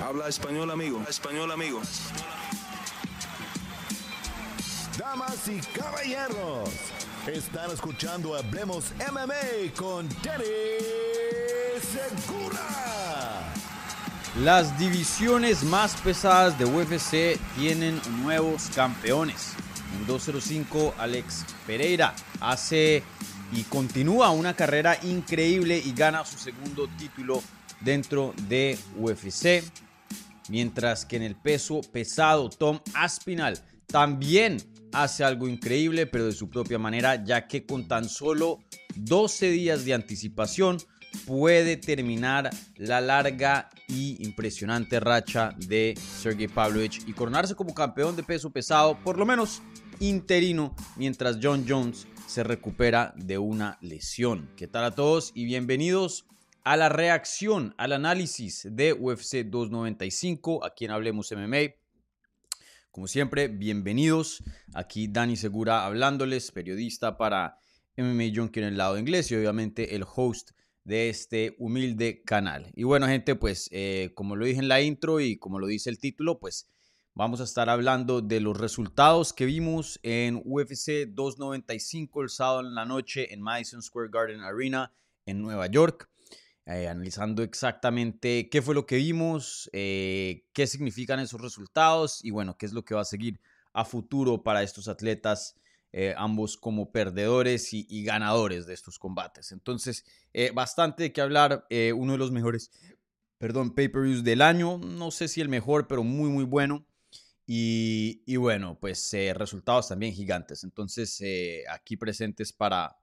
Habla español, amigo. Español, amigo. Damas y caballeros, están escuchando Hablemos MMA con Danny Segura. Las divisiones más pesadas de UFC tienen nuevos campeones. En 205, Alex Pereira hace y continúa una carrera increíble y gana su segundo título dentro de UFC. Mientras que en el peso pesado, Tom Aspinal también hace algo increíble, pero de su propia manera, ya que con tan solo 12 días de anticipación puede terminar la larga y impresionante racha de Sergey Pavlovich y coronarse como campeón de peso pesado, por lo menos interino, mientras John Jones se recupera de una lesión. ¿Qué tal a todos y bienvenidos a la reacción, al análisis de UFC 295, aquí en Hablemos MMA. Como siempre, bienvenidos. Aquí Dani Segura hablándoles, periodista para MMA Junkie en el lado inglés y obviamente el host de este humilde canal. Y bueno, gente, pues eh, como lo dije en la intro y como lo dice el título, pues vamos a estar hablando de los resultados que vimos en UFC 295 el sábado en la noche en Madison Square Garden Arena en Nueva York. Eh, analizando exactamente qué fue lo que vimos, eh, qué significan esos resultados y bueno, qué es lo que va a seguir a futuro para estos atletas, eh, ambos como perdedores y, ganadores de estos combates. Entonces, bastante de qué hablar, uno de los mejores, perdón, pay-per-views del año, no sé si el mejor, pero muy, muy bueno. Y, y bueno, pues resultados también gigantes. Entonces, aquí presentes para,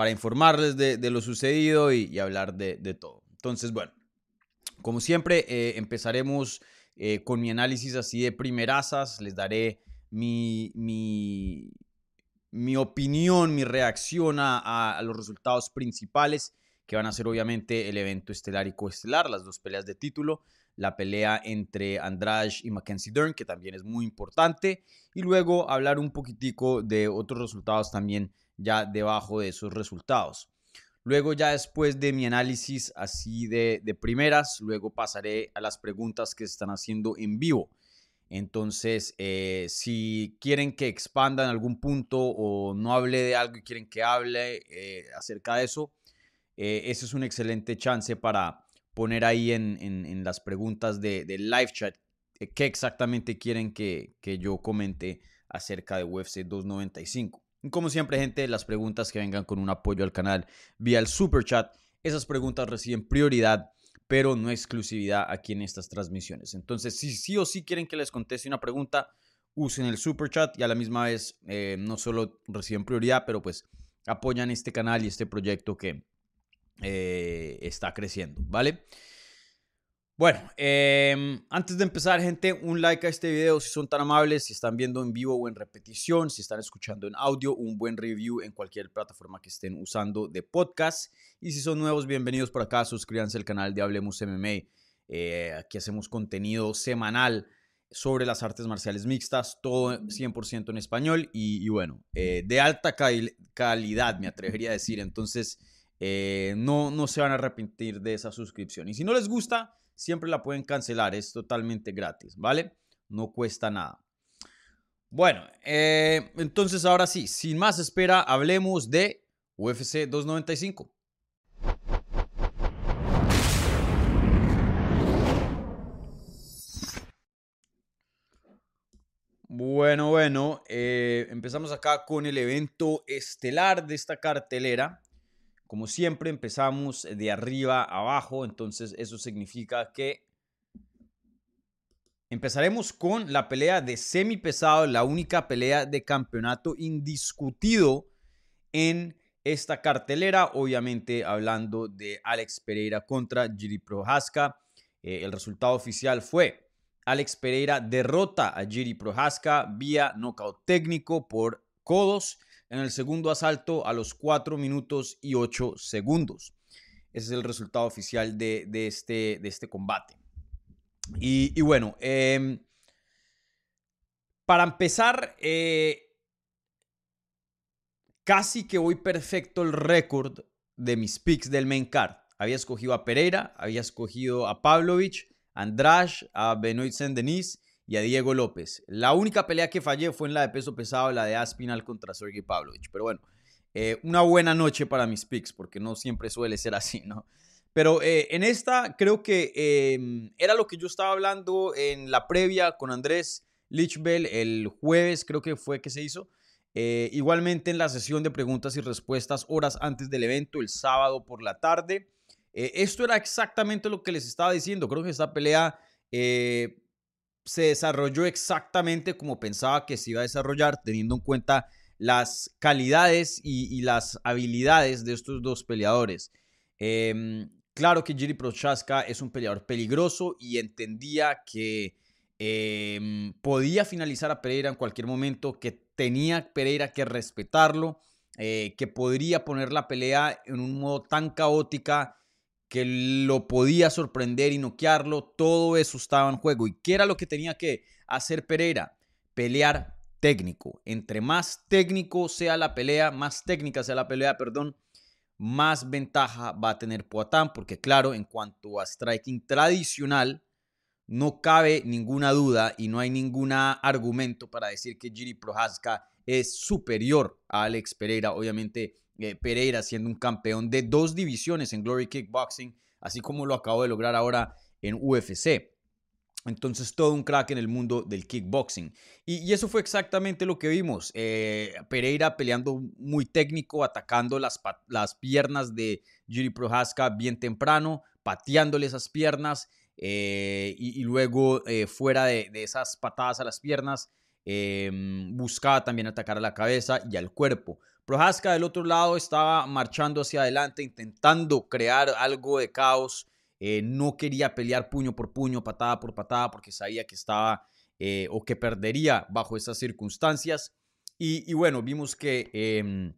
para informarles de, lo sucedido y, hablar de, todo. Entonces, bueno, como siempre, eh, empezaremos eh, con mi análisis así de primerazas. Les daré mi, mi, mi opinión, mi reacción a, los resultados principales, que van a ser obviamente el evento estelar y coestelar, las dos peleas de título la pelea entre Andrade y Mackenzie Dern, que también es muy importante, y luego hablar un poquitico de otros resultados también ya debajo de esos resultados. Luego ya después de mi análisis así de, primeras, luego pasaré a las preguntas que se están haciendo en vivo. Entonces, eh, si quieren que expanda en algún punto o no hable de algo y quieren que hable eh, acerca de eso, eh, es un excelente chance para poner ahí en, las preguntas de, live chat qué exactamente quieren que, que yo comente acerca de UFC 295. Como siempre, gente, las preguntas que vengan con un apoyo al canal vía el super chat, esas preguntas reciben prioridad, pero no exclusividad aquí en estas transmisiones. Entonces, si sí o sí quieren que les conteste una pregunta, usen el super chat y a la misma vez eh, no solo reciben prioridad, pero pues apoyan este canal y este proyecto que eh, está creciendo, ¿vale? Bueno, em, antes de empezar, gente, un like a este video si son tan amables, si están viendo en vivo o en repetición, si están escuchando en audio, un buen review en cualquier plataforma que estén usando de podcast. Y si son nuevos, bienvenidos por acá, suscríbanse al canal de Hablemos MMA. Eh, aquí hacemos contenido semanal sobre las artes marciales mixtas, todo 100% en español y, bueno, eh, de alta calidad, me atrevería a decir. Entonces, eh, no, no se van a arrepentir de esa suscripción. Y si no les gusta, siempre la pueden cancelar, es totalmente gratis, ¿vale? No cuesta nada. Bueno, eh, entonces ahora sí, sin más espera, hablemos de UFC 295. Bueno, bueno, eh, empezamos acá con el evento estelar de esta cartelera. Como siempre empezamos de arriba abajo, entonces eso significa que empezaremos con la pelea de semi pesado, la única pelea de campeonato indiscutido en esta cartelera, obviamente hablando de Alex Pereira contra Giri Prohaska. Eh, el resultado oficial fue Alex Pereira derrota a Giri Prohaska vía nocaut técnico por codos en el segundo asalto a los 4 minutos y 8 segundos. Ese es el resultado oficial de, este, este combate. Y, bueno, em, para empezar, eh, casi que voy perfecto el récord de mis picks del main card. Había escogido a Pereira, había escogido a Pavlovich, Andrade, a Benoit Saint-Denis y a Diego López. La única pelea que fallé fue en la de peso pesado, la de Aspinal contra Sergey Pavlovich. Pero bueno, eh, una buena noche para mis picks, porque no siempre suele ser así, ¿no? Pero eh, en esta creo que em, era lo que yo estaba hablando en la previa con Andrés Lichbell el jueves, creo que fue que se hizo. Eh, igualmente en la sesión de preguntas y respuestas horas antes del evento, el sábado por la tarde. esto era exactamente lo que les estaba diciendo. Creo que esta pelea se desarrolló exactamente como pensaba que se iba a desarrollar, teniendo en cuenta las calidades y, las habilidades de estos dos peleadores. Em, claro que Jiri Prochaska es un peleador peligroso y entendía que em, podía finalizar a Pereira en cualquier momento, que tenía Pereira que respetarlo, eh, que podría poner la pelea en un modo tan caótica que lo podía sorprender y noquearlo, todo eso estaba en juego. ¿Y qué era lo que tenía que hacer Pereira? Pelear técnico. Entre más técnico sea la pelea, más técnica sea la pelea, perdón, más ventaja va a tener Poatán, porque claro, en cuanto a striking tradicional, no cabe ninguna duda y no hay ningún argumento para decir que Giri Prohaska es superior a Alex Pereira. Obviamente eh, Pereira siendo un campeón de dos divisiones en Glory Kickboxing, así como lo acabo de lograr ahora en UFC. Entonces, todo un crack en el mundo del kickboxing. Y, eso fue exactamente lo que vimos. Eh, Pereira peleando muy técnico, atacando las, las piernas de Jiri Prohaska bien temprano, pateándole esas piernas eh, y, luego fuera de, de, esas patadas a las piernas, buscaba también atacar a la cabeza y al cuerpo. Prohaska del otro lado estaba marchando hacia adelante, intentando crear algo de caos. Eh, no quería pelear puño por puño, patada por patada, porque sabía que estaba eh, o que perdería bajo esas circunstancias. Y, bueno, vimos que em,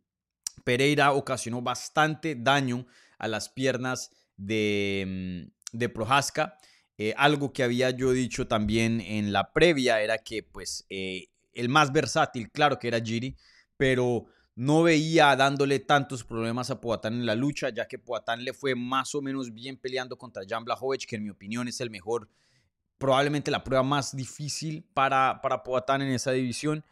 Pereira ocasionó bastante daño a las piernas de, em, de Prohaska. Eh, algo que había yo dicho también en la previa era que pues el más versátil, claro que era Giri, pero no veía dándole tantos problemas a Poatán en la lucha, ya que Poatán le fue más o menos bien peleando contra Jan Blachowicz, que en mi opinión es el mejor, probablemente la prueba más difícil para, para Poatán en esa división,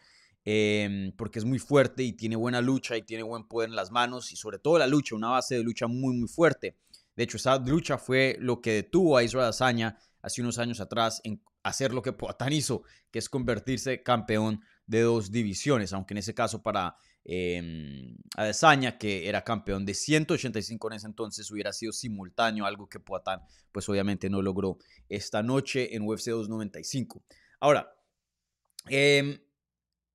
em, porque es muy fuerte y tiene buena lucha y tiene buen poder en las manos y sobre todo la lucha, una base de lucha muy, muy fuerte. De hecho, esa lucha fue lo que detuvo a Israel Azaña hace unos años atrás en hacer lo que Poatán hizo, que es convertirse campeón de dos divisiones, aunque en ese caso para eh, Adesanya, que era campeón de 185 en ese entonces, hubiera sido simultáneo, algo que Poatán pues obviamente no logró esta noche en UFC 295. Ahora, em,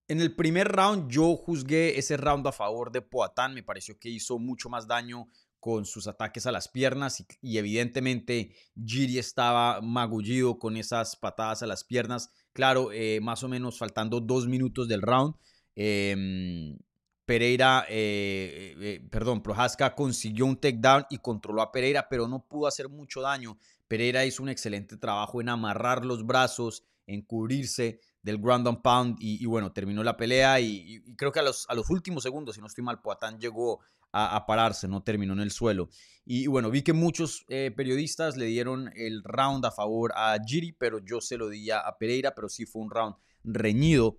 en el primer round yo juzgué ese round a favor de Poatán, me pareció que hizo mucho más daño con sus ataques a las piernas y, evidentemente Giri estaba magullido con esas patadas a las piernas. Claro, eh, más o menos faltando dos minutos del round. Eh, Pereira, eh, eh, perdón, Prohaska consiguió un takedown y controló a Pereira, pero no pudo hacer mucho daño. Pereira hizo un excelente trabajo en amarrar los brazos, en cubrirse del ground and pound y, bueno, terminó la pelea y, creo que a los, últimos segundos, si no estoy mal, Poatán llegó a, pararse, no terminó en el suelo. Y, bueno, vi que muchos eh, periodistas le dieron el round a favor a Giri, pero yo se lo di a Pereira, pero sí fue un round reñido.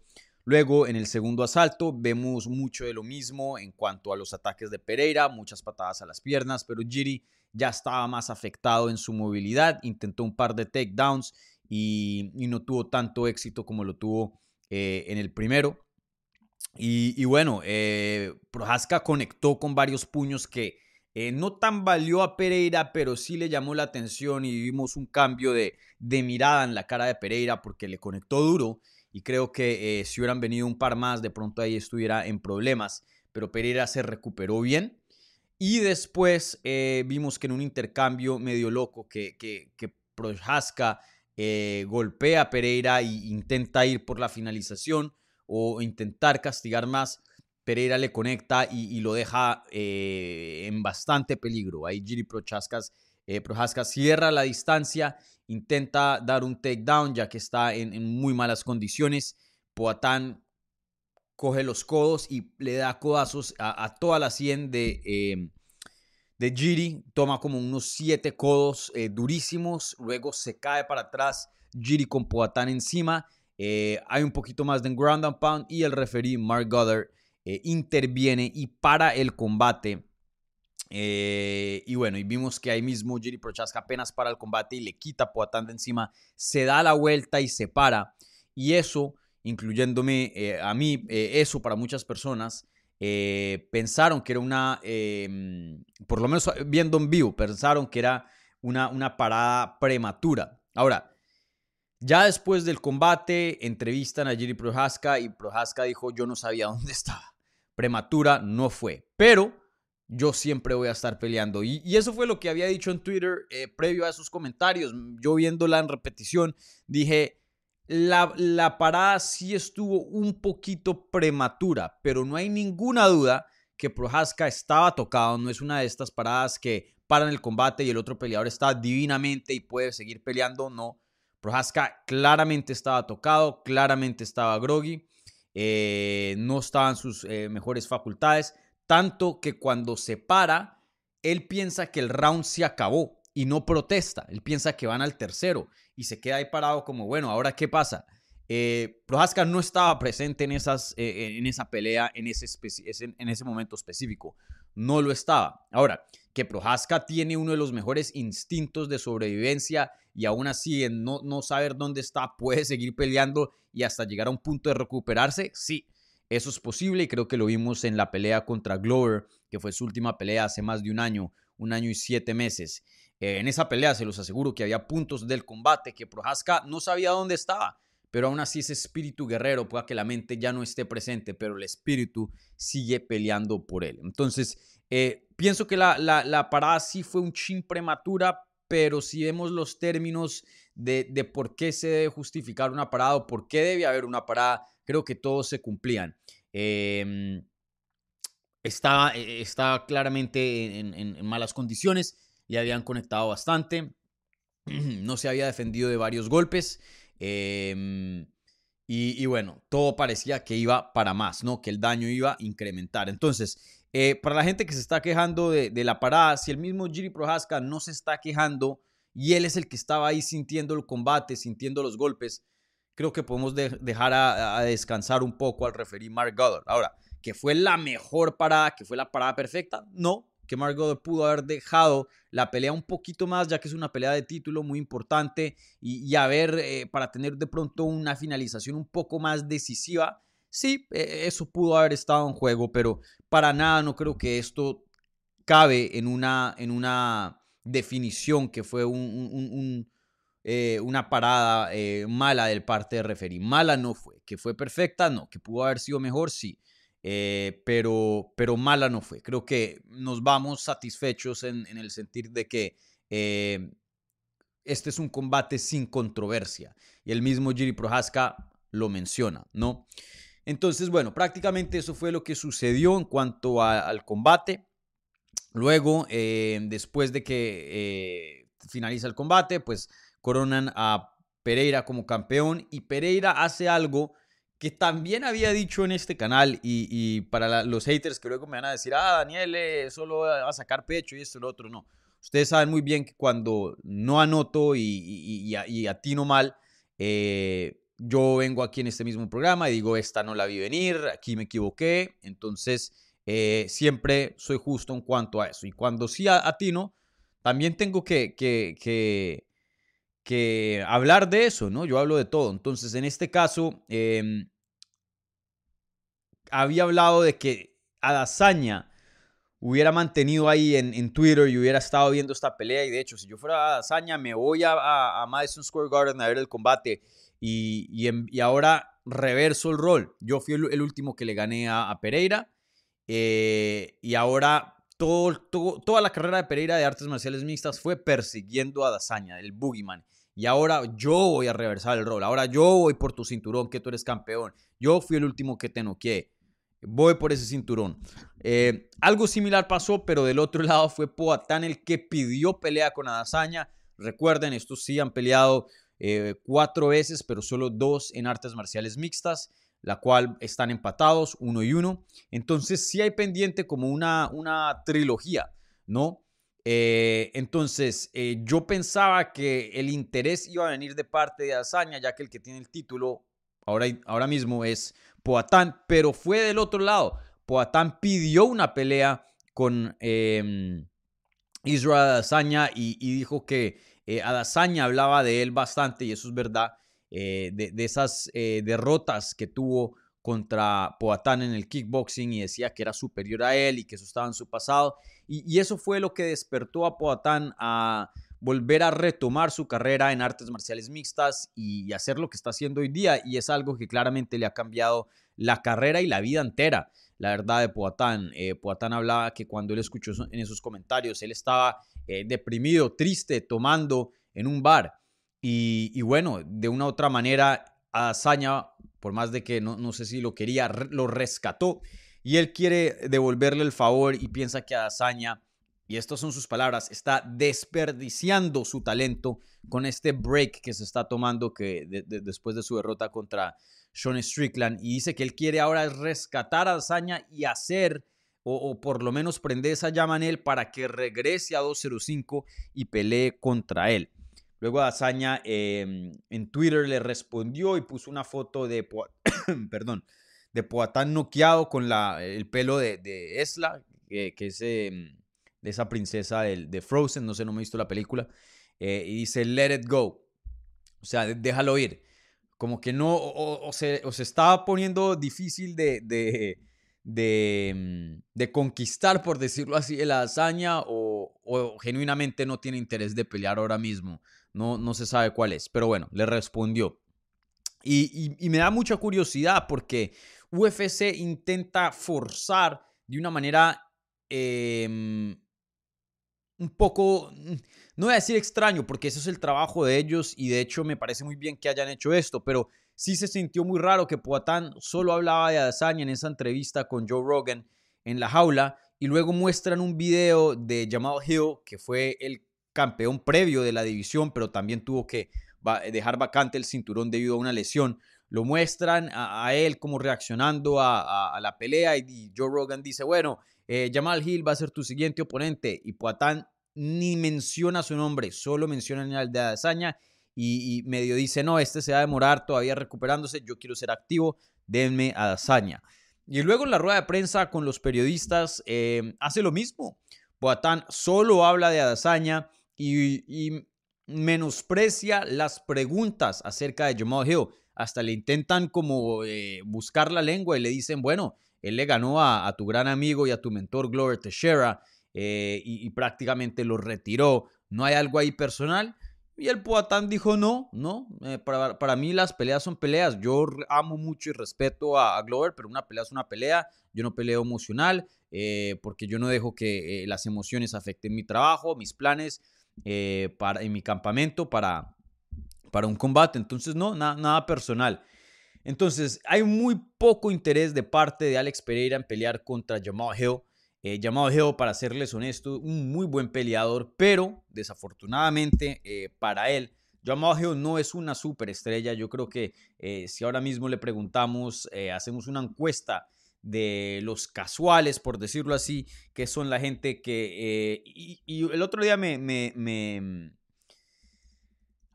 Luego, en el segundo asalto, vemos mucho de lo mismo en cuanto a los ataques de Pereira, muchas patadas a las piernas, pero Giri ya estaba más afectado en su movilidad, intentó un par de takedowns y, no tuvo tanto éxito como lo tuvo eh, en el primero. Y, bueno, eh, Prohaska conectó con varios puños que eh, no tan valió a Pereira, pero sí le llamó la atención y vimos un cambio de, de mirada en la cara de Pereira porque le conectó duro y creo que eh, si hubieran venido un par más, de pronto ahí estuviera en problemas, pero Pereira se recuperó bien. Y después eh, vimos que en un intercambio medio loco que, que, eh, golpea a Pereira e intenta ir por la finalización o intentar castigar más. Pereira le conecta y, lo deja en bastante peligro. Ahí Giri Prohaska cierra la distancia intenta dar un takedown ya que está en, muy malas condiciones. Poatán coge los codos y le da codazos a, toda la 100 de, em, de Giri, toma como unos siete codos eh, durísimos, luego se cae para atrás, Giri con Poatán encima, eh, hay un poquito más de ground and pound y el referee Mark Goddard eh, interviene y para el combate. Y bueno, y vimos que ahí mismo Giri Prochaska apenas para el combate y le quita Poatán de encima, se da la vuelta y se para. Y eso, incluyéndome a mí, eso para muchas personas eh, pensaron que era una, em, por lo menos viendo en vivo, pensaron que era una, una parada prematura. Ahora, ya después del combate, entrevistan a Jerry Prohaska y Prohaska dijo, yo no sabía dónde estaba. Prematura no fue, pero yo siempre voy a estar peleando. Y, eso fue lo que había dicho en Twitter eh, previo a esos comentarios. Yo viéndola en repetición, dije, la, parada sí estuvo un poquito prematura, pero no hay ninguna duda que Prohaska estaba tocado. No es una de estas paradas que paran el combate y el otro peleador está divinamente y puede seguir peleando. No. Prohaska claramente estaba tocado, claramente estaba groggy, eh, no estaban sus eh, mejores facultades. Tanto que cuando se para, él piensa que el round se acabó y no protesta. Él piensa que van al tercero y se queda ahí parado como, bueno, ¿ahora qué pasa? Eh, Prohaska no estaba presente en, esas, eh, eh, en esa pelea en ese, en ese momento específico. No lo estaba. Ahora, que Prohaska tiene uno de los mejores instintos de sobrevivencia y aún así en no saber dónde está puede seguir peleando y hasta llegar a un punto de recuperarse, sí, eso es posible y creo que lo vimos en la pelea contra Glover, que fue su última pelea hace más de un año, un año y siete meses. Eh, en esa pelea se los aseguro que había puntos del combate que Prohaska no sabía dónde estaba, pero aún así ese espíritu guerrero pueda que la mente ya no esté presente, pero el espíritu sigue peleando por él. Entonces, eh, pienso que la, la, parada sí fue un chin prematura, pero si vemos los términos de, de, por qué se debe justificar una parada o por qué debe haber una parada, creo que todos se cumplían. Eh, está, claramente en, malas condiciones ya habían conectado bastante, no se había defendido de varios golpes. Em, y, bueno, todo parecía que iba para más, ¿no? Que el daño iba a incrementar. Entonces, eh, para la gente que se está quejando de, la parada, si el mismo Jiri Prohaska no se está quejando y él es el que estaba ahí sintiendo el combate, sintiendo los golpes, creo que podemos dejar a, descansar un poco al referir Mark Goddard. Ahora, que fue la mejor parada, que fue la parada perfecta, no, que Margot pudo haber dejado la pelea un poquito más, ya que es una pelea de título muy importante y, a ver, eh, para tener de pronto una finalización un poco más decisiva. Sí, e, eso pudo haber estado en juego, pero para nada no creo que esto cabe en una, en una definición que fue un, eh, una parada eh, mala del parte de referee. Mala no fue, que fue perfecta, no, que pudo haber sido mejor, sí. Eh, pero, pero mala no fue. Creo que nos vamos satisfechos en, el sentir de que este es un combate sin controversia. Y el mismo Jiri Prohaska lo menciona, ¿no? Entonces, bueno, prácticamente eso fue lo que sucedió en cuanto al combate. Luego, después de que finaliza el combate, pues coronan a Pereira como campeón y Pereira hace algo que también había dicho en este canal y, para los haters que luego me van a decir, ah, Daniel eh, solo va a sacar pecho y esto y lo otro, no. Ustedes saben muy bien que cuando no anoto y, y, atino mal, eh, yo vengo aquí en este mismo programa y digo, esta no la vi venir, aquí me equivoqué, entonces eh, siempre soy justo en cuanto a eso. Y cuando sí atino, también tengo que, que que hablar de eso, ¿no? Yo hablo de todo. Entonces, en este caso, em, había hablado de que Adazaña hubiera mantenido ahí en, Twitter y hubiera estado viendo esta pelea. Y de hecho, si yo fuera Adazaña, me voy a, Madison Square Garden a ver el combate. Y, y, ahora reverso el rol. Yo fui el, último que le gané a, Pereira. Eh, y ahora todo, toda la carrera de Pereira de artes marciales mixtas fue persiguiendo a Dazaña, el Boogeyman. Y ahora yo voy a reversar el rol. Ahora yo voy por tu cinturón, que tú eres campeón. Yo fui el último que te noqué. Voy por ese cinturón. Eh, algo similar pasó, pero del otro lado fue Poatán el que pidió pelea con Adazaña. Recuerden, estos sí han peleado eh, cuatro veces, pero solo dos en artes marciales mixtas, la cual están empatados, uno y uno. Entonces sí hay pendiente como una, una trilogía, ¿no? Eh, entonces, eh, yo pensaba que el interés iba a venir de parte de Azaña, ya que el que tiene el título ahora, ahora mismo es Poatán, pero fue del otro lado. Poatán pidió una pelea con eh, Israel Adesanya y, dijo que eh, Adesanya hablaba de él bastante y eso es verdad, eh, de, esas eh, derrotas que tuvo contra Poatán en el kickboxing y decía que era superior a él y que eso estaba en su pasado. Y, eso fue lo que despertó a Poatán a volver a retomar su carrera en artes marciales mixtas y, hacer lo que está haciendo hoy día. Y es algo que claramente le ha cambiado la carrera y la vida entera. La verdad de Poatán. Eh, Poatán hablaba que cuando él escuchó en esos comentarios, él estaba eh, deprimido, triste, tomando en un bar. Y, y, bueno, de una u otra manera, Azaña por más de que no sé si lo quería, lo rescató y él quiere devolverle el favor y piensa que Adesanya, y estas son sus palabras, está desperdiciando su talento con este break que se está tomando que después de su derrota contra Sean Strickland y dice que él quiere ahora rescatar a Adesanya y hacer o, por lo menos prender esa llama él para que regrese a 205 y pelee contra él. Luego Azaña em, en Twitter le respondió y puso una foto de, perdón, de Poatán noqueado con la, el pelo de, de Esla, que es em, de esa princesa de, Frozen, no sé, no me he visto la película, eh, y dice, let it go. O sea, déjalo ir. Como que no, o, se, estaba poniendo difícil de, de, em, de, conquistar, por decirlo así, la hazaña, o, o genuinamente no tiene interés de pelear ahora mismo. No, no se sabe cuál es, pero bueno, le respondió. Y, me da mucha curiosidad porque UFC intenta forzar de una manera em, un poco, no voy a decir extraño, porque ese es el trabajo de ellos y de hecho me parece muy bien que hayan hecho esto, pero sí se sintió muy raro que Poatán solo hablaba de Adesanya en esa entrevista con Joe Rogan en la jaula y luego muestran un video de Jamal Hill, que fue el campeón previo de la división, pero también tuvo que dejar vacante el cinturón debido a una lesión. Lo muestran a, él como reaccionando a, la pelea y, Joe Rogan dice, bueno, eh, Jamal Hill va a ser tu siguiente oponente y Poatán ni menciona su nombre, solo menciona el de Adesanya y, medio dice, no, este se va a demorar todavía recuperándose, yo quiero ser activo, denme a Adesanya. Y luego en la rueda de prensa con los periodistas eh, hace lo mismo. Poatán solo habla de Adesanya y, menosprecia las preguntas acerca de Jamal Hill. Hasta le intentan como eh, buscar la lengua y le dicen, bueno, él le ganó a, tu gran amigo y a tu mentor Glover Teixeira eh, y, prácticamente lo retiró. ¿No hay algo ahí personal? Y el Poatán dijo, no, no, eh, para, mí las peleas son peleas. Yo amo mucho y respeto a, Glover, pero una pelea es una pelea. Yo no peleo emocional porque yo no dejo que las emociones afecten mi trabajo, mis planes. Para, en mi campamento para, para un combate. Entonces, no, nada personal. Entonces, hay muy poco interés de parte de Alex Pereira en pelear contra Jamal Hill. Eh, Jamal Hill, para serles honesto, un muy buen peleador, pero desafortunadamente eh, para él, Jamal Hill no es una superestrella. Yo creo que eh, si ahora mismo le preguntamos, hacemos una encuesta de los casuales, por decirlo así, que son la gente que... Eh, y, el otro día me, me,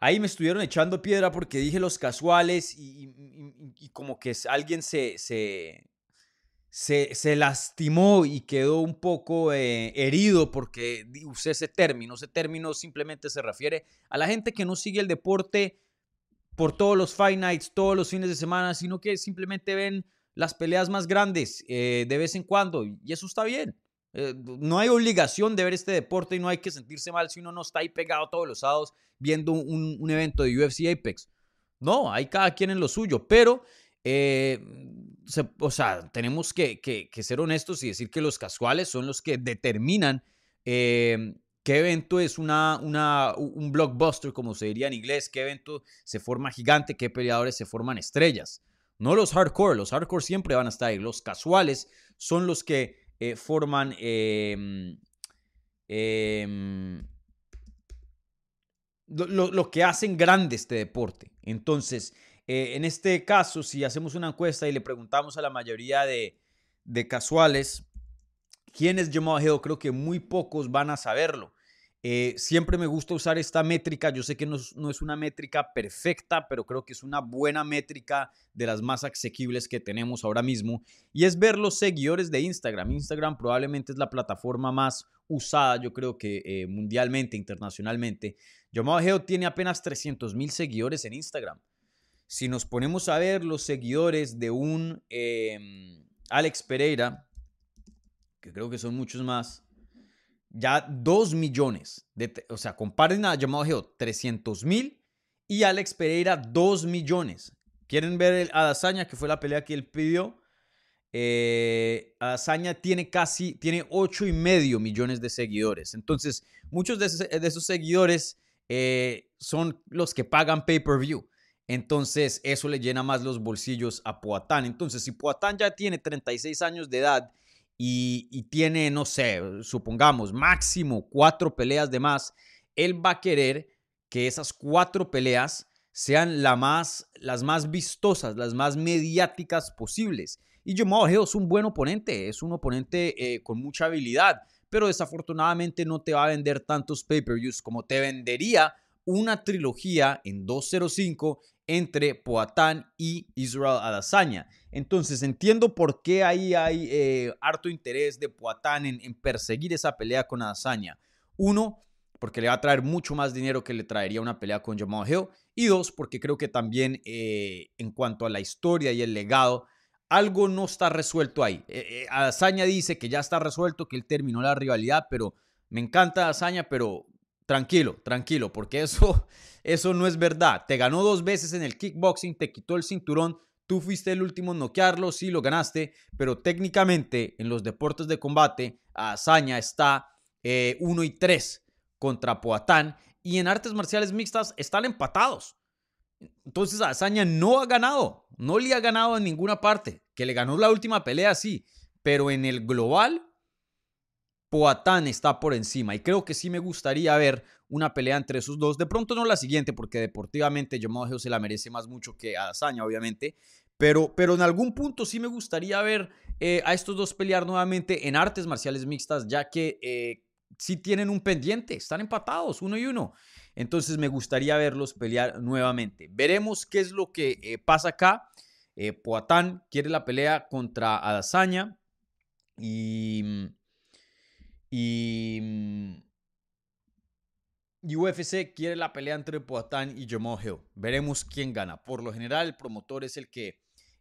Ahí me estuvieron echando piedra porque dije los casuales y, como que alguien se, se, se, lastimó y quedó un poco eh, herido porque usé ese término. Ese término simplemente se refiere a la gente que no sigue el deporte por todos los Fight Nights, todos los fines de semana, sino que simplemente ven las peleas más grandes eh, de vez en cuando y eso está bien. Eh, no hay obligación de ver este deporte y no hay que sentirse mal si uno no está ahí pegado todos los sábados viendo un, evento de UFC Apex. No, hay cada quien en lo suyo, pero, eh, o sea, tenemos que, ser honestos y decir que los casuales son los que determinan qué evento es una, una, un blockbuster, como se diría en inglés, qué evento se forma gigante, qué peleadores se forman estrellas. No los hardcore, los hardcore siempre van a estar ahí. Los casuales son los que eh, forman em, em, lo, que hacen grande este deporte. Entonces, eh, en este caso, si hacemos una encuesta y le preguntamos a la mayoría de, casuales quién es Jamal Hill, creo que muy pocos van a saberlo. Eh, siempre me gusta usar esta métrica. Yo sé que no es, una métrica perfecta, pero creo que es una buena métrica de las más asequibles que tenemos ahora mismo. Y es ver los seguidores de Instagram. Instagram probablemente es la plataforma más usada, yo creo que eh, mundialmente, internacionalmente. Llamado Geo tiene apenas 300 mil seguidores en Instagram. Si nos ponemos a ver los seguidores de un em, Alex Pereira, que creo que son muchos más, ya 2 millones. De, o sea, comparen a Llamado Geo 300 mil y Alex Pereira 2 millones. ¿Quieren ver el Adazaña, que fue la pelea que él pidió? Eh, tiene casi, tiene 8 y medio millones de seguidores. Entonces, muchos de esos, seguidores eh, son los que pagan pay-per-view. Entonces, eso le llena más los bolsillos a Poatán. Entonces, si Poatán ya tiene 36 años de edad y, tiene, no sé, supongamos, máximo cuatro peleas de más, él va a querer que esas cuatro peleas sean las más vistosas, las más mediáticas posibles. Y Jamal Hill es un buen oponente, es un oponente eh, con mucha habilidad, pero desafortunadamente no te va a vender tantos pay-per-views como te vendería una trilogía en 205 entre Poatán y Israel Adesanya. Entonces entiendo por qué ahí hay eh, harto interés de Poatán en, perseguir esa pelea con Adesanya. Uno, porque le va a traer mucho más dinero que le traería una pelea con Jamal Hill. Y dos, porque creo que también eh, en cuanto a la historia y el legado, algo no está resuelto ahí. Eh, Adesanya dice que ya está resuelto, que él terminó la rivalidad, pero me encanta Adesanya, pero tranquilo, tranquilo, porque eso, eso no es verdad. Te ganó dos veces en el kickboxing, te quitó el cinturón, tú fuiste el último en noquearlo, sí lo ganaste, pero técnicamente en los deportes de combate, Azaña está 1 eh, y 3 contra Poatán y en artes marciales mixtas están empatados. Entonces Azaña no ha ganado, no le ha ganado en ninguna parte, que le ganó la última pelea, sí, pero en el global Poatán está por encima y creo que sí me gustaría ver una pelea entre esos dos. De pronto no la siguiente porque deportivamente Jamal se la merece más mucho que a obviamente. Pero, pero en algún punto sí me gustaría ver eh, a estos dos pelear nuevamente en artes marciales mixtas, ya que eh, sí tienen un pendiente, están empatados uno y uno. Entonces me gustaría verlos pelear nuevamente. Veremos qué es lo que eh, pasa acá. Poatán quiere la pelea contra Adazaña y mm, y, mm, UFC quiere la pelea entre Poatán y Jamal Hill. Veremos quién gana. Por lo general, el promotor es el que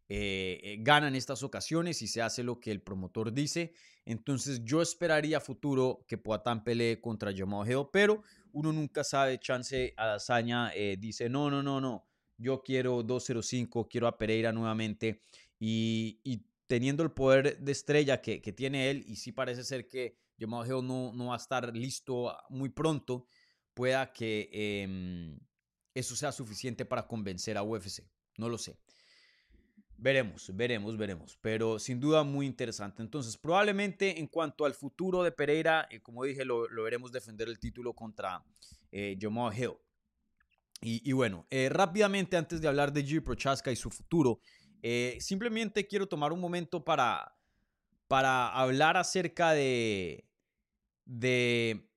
eh, eh, gana en estas ocasiones y se hace lo que el promotor dice. Entonces yo esperaría futuro que Poatán pelee contra Jamal pero uno nunca sabe. Chance a eh, dice, no, no, no, no. Yo quiero 205, quiero a Pereira nuevamente. Y, teniendo el poder de estrella que, que tiene él, y sí parece ser que Jamal Hill no, no va a estar listo muy pronto, pueda que em, eso sea suficiente para convencer a UFC. No lo sé. Veremos, veremos, veremos. Pero sin duda muy interesante. Entonces, probablemente en cuanto al futuro de Pereira, eh, como dije, lo, veremos defender el título contra eh, Hill. Y, bueno, eh, rápidamente antes de hablar de G. Prochaska y su futuro, eh, simplemente quiero tomar un momento para, para hablar acerca de, de,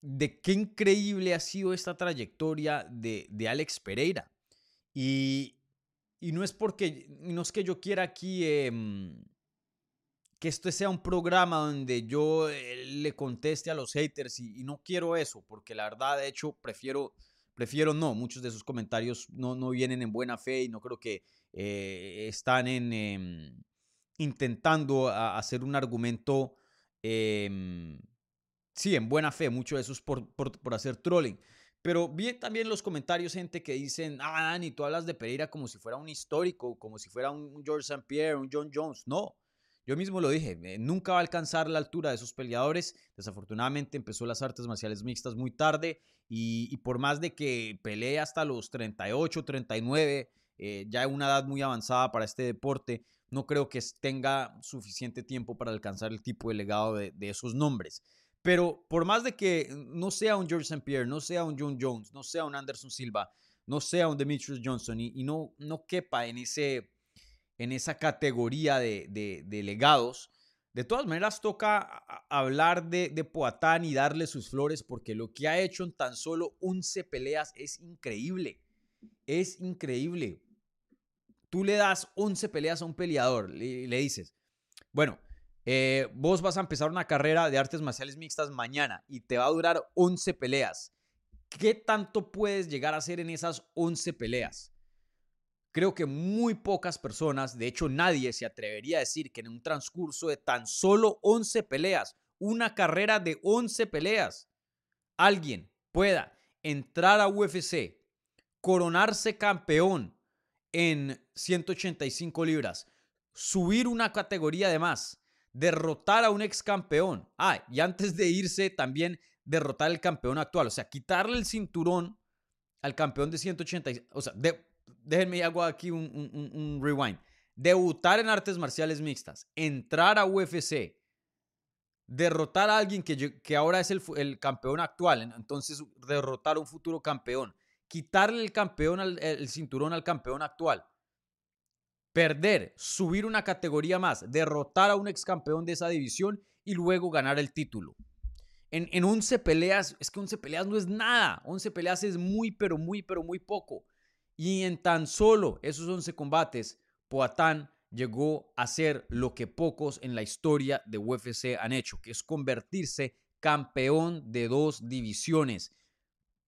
de qué increíble ha sido esta trayectoria de, de Alex Pereira. Y, y, no es porque, no es que yo quiera aquí em, que esto sea un programa donde yo eh, le conteste a los haters y, no quiero eso, porque la verdad, de hecho, prefiero, prefiero no. Muchos de sus comentarios no, no vienen en buena fe y no creo que eh, están en, em, intentando hacer un argumento em, sí, en buena fe, mucho de eso es por, por, hacer trolling. Pero vi también los comentarios, gente que dicen, ah, Dani, tú hablas de Pereira como si fuera un histórico, como si fuera un George St. Pierre, un John Jones. No, yo mismo lo dije, eh, nunca va a alcanzar la altura de esos peleadores. Desafortunadamente empezó las artes marciales mixtas muy tarde y, por más de que pelee hasta los 38, 39, eh, ya una edad muy avanzada para este deporte, no creo que tenga suficiente tiempo para alcanzar el tipo de legado de esos nombres. Pero por más de que no sea un George St. Pierre, no sea un John Jones, no sea un Anderson Silva, no sea un Demetrius Johnson y, no, no quepa en, ese, en esa categoría de, de, legados, De todas maneras, toca hablar de, de Poatán y darle sus flores porque lo que ha hecho en tan solo 11 peleas es increíble. Es increíble. Tú le das 11 peleas a un peleador y le, dices, bueno, eh, vos vas a empezar una carrera de artes marciales mixtas mañana y te va a durar 11 peleas. ¿Qué tanto puedes llegar a hacer en esas 11 peleas? Creo que muy pocas personas, de hecho nadie se atrevería a decir que en un transcurso de tan solo 11 peleas, una carrera de 11 peleas, alguien pueda entrar a UFC, coronarse campeón en 185 libras, subir una categoría de más, derrotar a un ex campeón. Ah, y antes de irse también derrotar al campeón actual, o sea, quitarle el cinturón al campeón de 185, o sea, de, déjenme hago aquí un, rewind. Debutar en artes marciales mixtas, entrar a UFC, derrotar a alguien que, que ahora es el, campeón actual, entonces derrotar a un futuro campeón, quitarle el campeón el cinturón al campeón actual, perder, subir una categoría más, derrotar a un ex campeón de esa división y luego ganar el título. En, en 11 peleas, es que 11 peleas no es nada, 11 peleas es muy, pero muy, pero muy poco. Y en tan solo esos 11 combates, Poatán llegó a ser lo que pocos en la historia de UFC han hecho, que es convertirse campeón de dos divisiones.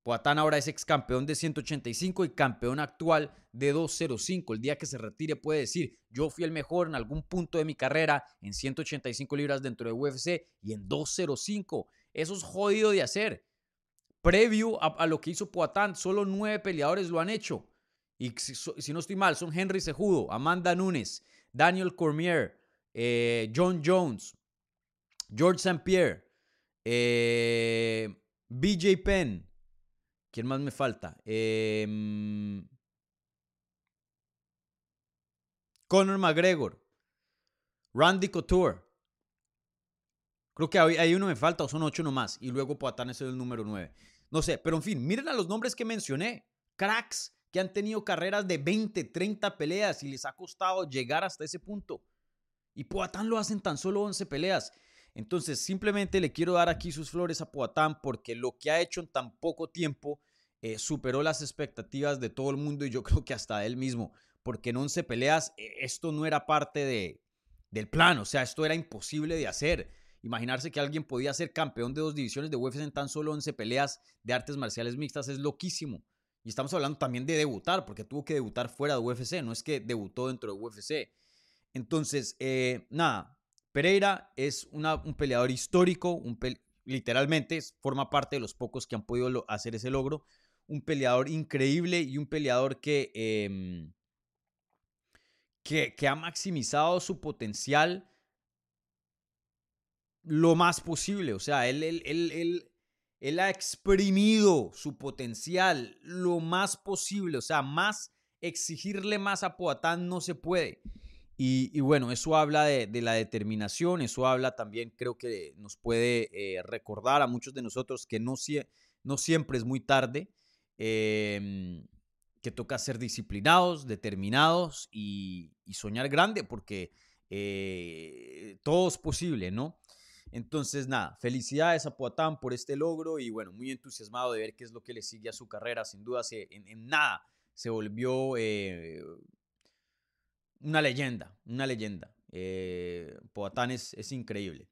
Poatán ahora es ex campeón de 185 y campeón actual de 205. El día que se retire puede decir, yo fui el mejor en algún punto de mi carrera en 185 libras dentro de UFC y en 205. Eso es jodido de hacer. Previo a, lo que hizo Poatán, solo nueve peleadores lo han hecho. Y si, no estoy mal, son Henry Sejudo, Amanda Nunes, Daniel Cormier, eh, John Jones, George St. Pierre, eh, BJ Penn. ¿Quién más me falta? Em, Conor McGregor, Randy Couture. Creo que hay, uno me falta o son ocho nomás. Y luego Poatán es el número nueve. No sé, pero en fin, miren a los nombres que mencioné. Cracks que han tenido carreras de 20, 30 peleas y les ha costado llegar hasta ese punto. Y Poatán lo hacen tan solo 11 peleas. Entonces, simplemente le quiero dar aquí sus flores a Poatán porque lo que ha hecho en tan poco tiempo eh, superó las expectativas de todo el mundo y yo creo que hasta él mismo. Porque en 11 peleas eh, esto no era parte de, del plan, o sea, esto era imposible de hacer. Imaginarse que alguien podía ser campeón de dos divisiones de UFC en tan solo 11 peleas de artes marciales mixtas es loquísimo. Y estamos hablando también de debutar, porque tuvo que debutar fuera de UFC, no es que debutó dentro de UFC. Entonces, eh, nada, Pereira es un peleador histórico, un literalmente forma parte de los pocos que han podido hacer ese logro. Un peleador increíble y un peleador que, em, que, que, ha maximizado su potencial lo más posible. O sea, él, él, él él ha exprimido su potencial lo más posible, o sea, más exigirle más a Poatán no se puede. Y, bueno, eso habla de, la determinación, eso habla también, creo que nos puede eh, recordar a muchos de nosotros que no, no siempre es muy tarde, em, que toca ser disciplinados, determinados y, soñar grande, porque eh, todo es posible, ¿no? Entonces, nada, felicidades a Poatán por este logro y bueno, muy entusiasmado de ver qué es lo que le sigue a su carrera. Sin duda, se, en, nada se volvió eh, una leyenda, una leyenda. Eh, Poatán es, increíble.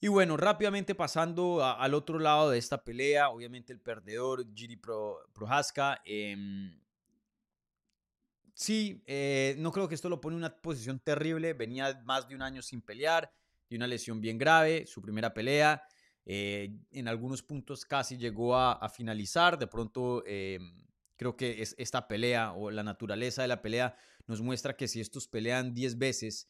Y bueno, rápidamente pasando al otro lado de esta pelea, obviamente el perdedor, Giri Pro, Prohaska. Em, sí, eh, no creo que esto lo pone en una posición terrible. Venía más de un año sin pelear y una lesión bien grave, su primera pelea. Eh, en algunos puntos casi llegó a, finalizar. De pronto, eh, creo que es esta pelea o la naturaleza de la pelea nos muestra que si estos pelean 10 veces,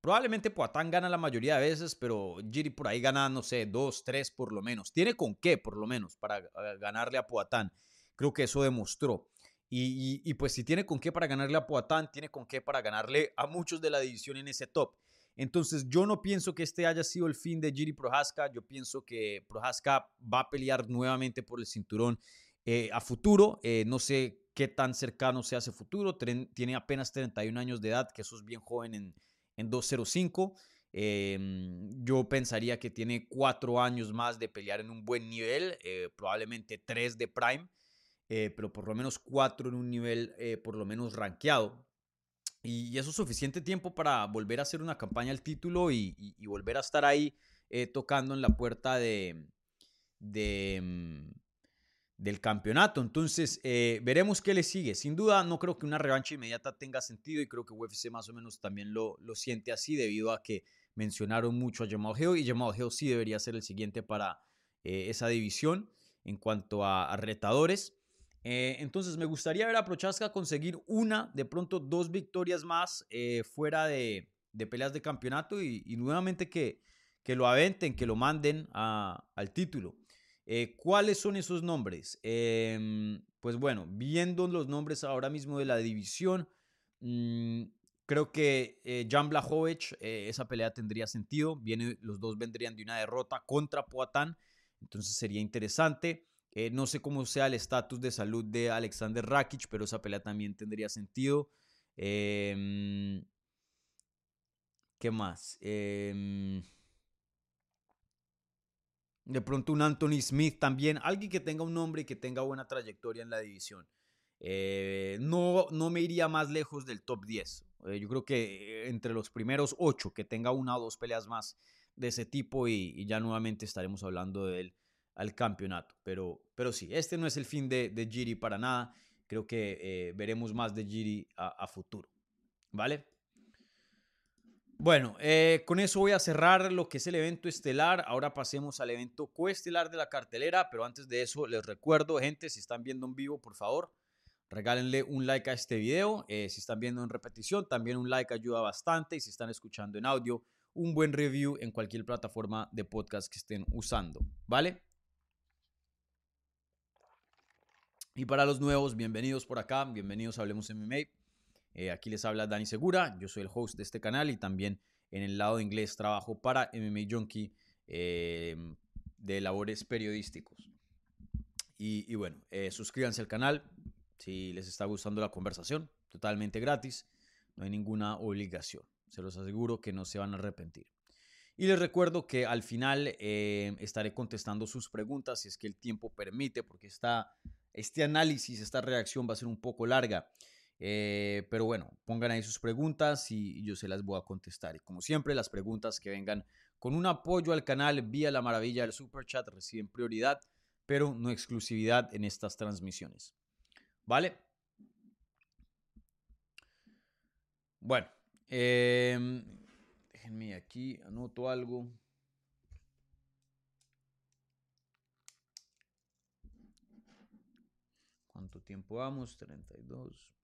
probablemente Poatán gana la mayoría de veces, pero Giri por ahí gana, no sé, 2, 3 por lo menos. Tiene con qué, por lo menos, para ganarle a Poatán. Creo que eso demostró. Y, pues si tiene con qué para ganarle a Poatán, tiene con qué para ganarle a muchos de la división en ese top. Entonces yo no pienso que este haya sido el fin de Giri Prohaska, yo pienso que Prohaska va a pelear nuevamente por el cinturón eh, a futuro, eh, no sé qué tan cercano sea ese futuro, tiene apenas 31 años de edad, que eso es bien joven en, en 205. Em, yo pensaría que tiene cuatro años más de pelear en un buen nivel, eh, probablemente tres de prime, eh, pero por lo menos cuatro en un nivel eh, por lo menos rankeado. Y, eso es suficiente tiempo para volver a hacer una campaña al título y, volver a estar ahí tocando en la puerta de, de, mm, del campeonato. Entonces, veremos qué le sigue. Sin duda, no creo que una revancha inmediata tenga sentido y creo que UFC más o menos también lo, lo siente así debido a que mencionaron mucho a Jamal y Jamal sí debería ser el siguiente para eh, esa división en cuanto a, retadores. Eh, entonces me gustaría ver a Prochaska conseguir una, de pronto dos victorias más eh, fuera de, peleas de campeonato y, nuevamente que, que, lo aventen, que lo manden al título. ¿Cuáles son esos nombres? Em, pues bueno, viendo los nombres ahora mismo de la división, mm, Creo que eh, Jan Blachowicz, eh, esa pelea tendría sentido. Viene, los dos vendrían de una derrota contra Poatán, entonces sería interesante. Eh, no sé cómo sea el estatus de salud de Alexander Rakic, pero esa pelea también tendría sentido. Em, ¿Qué más? De pronto un Anthony Smith también, alguien que tenga un nombre y que tenga buena trayectoria en la división. no, no me iría más lejos del top 10. Eh, yo creo que eh, entre los primeros ocho que tenga una o dos peleas más de ese tipo y, ya nuevamente estaremos hablando del al campeonato. Pero, pero sí, este no es el fin de, de Giri para nada. Creo que eh, veremos más de Giri a, futuro. ¿Vale? Bueno, con eso voy a cerrar lo que es el evento estelar. Ahora pasemos al evento coestelar de la cartelera. Pero antes de eso, les recuerdo, gente, si están viendo en vivo, por favor, Regálenle un like a este video. Eh, si están viendo en repetición, también un like ayuda bastante. Y si están escuchando en audio, un buen review en cualquier plataforma de podcast que estén usando. ¿Vale? Y para los nuevos, bienvenidos por acá. Bienvenidos a Hablemos MMA. Eh, aquí les habla Dani Segura. Yo soy el host de este canal y también en el lado inglés trabajo para MMA Junkie eh, de labores periodísticos. Y, bueno, suscríbanse al canal, si les está gustando la conversación, totalmente gratis, no hay ninguna obligación. Se los aseguro que no se van a arrepentir. Y les recuerdo que al final eh, estaré contestando sus preguntas si es que el tiempo permite, porque está este análisis, esta reacción va a ser un poco larga. Eh, pero bueno, pongan ahí sus preguntas y yo se las voy a contestar. Y como siempre, las preguntas que vengan con un apoyo al canal vía la maravilla del super chat reciben prioridad, pero no exclusividad en estas transmisiones. ¿Vale? Bueno, em, déjenme aquí, anoto algo. ¿Cuánto tiempo vamos? 32.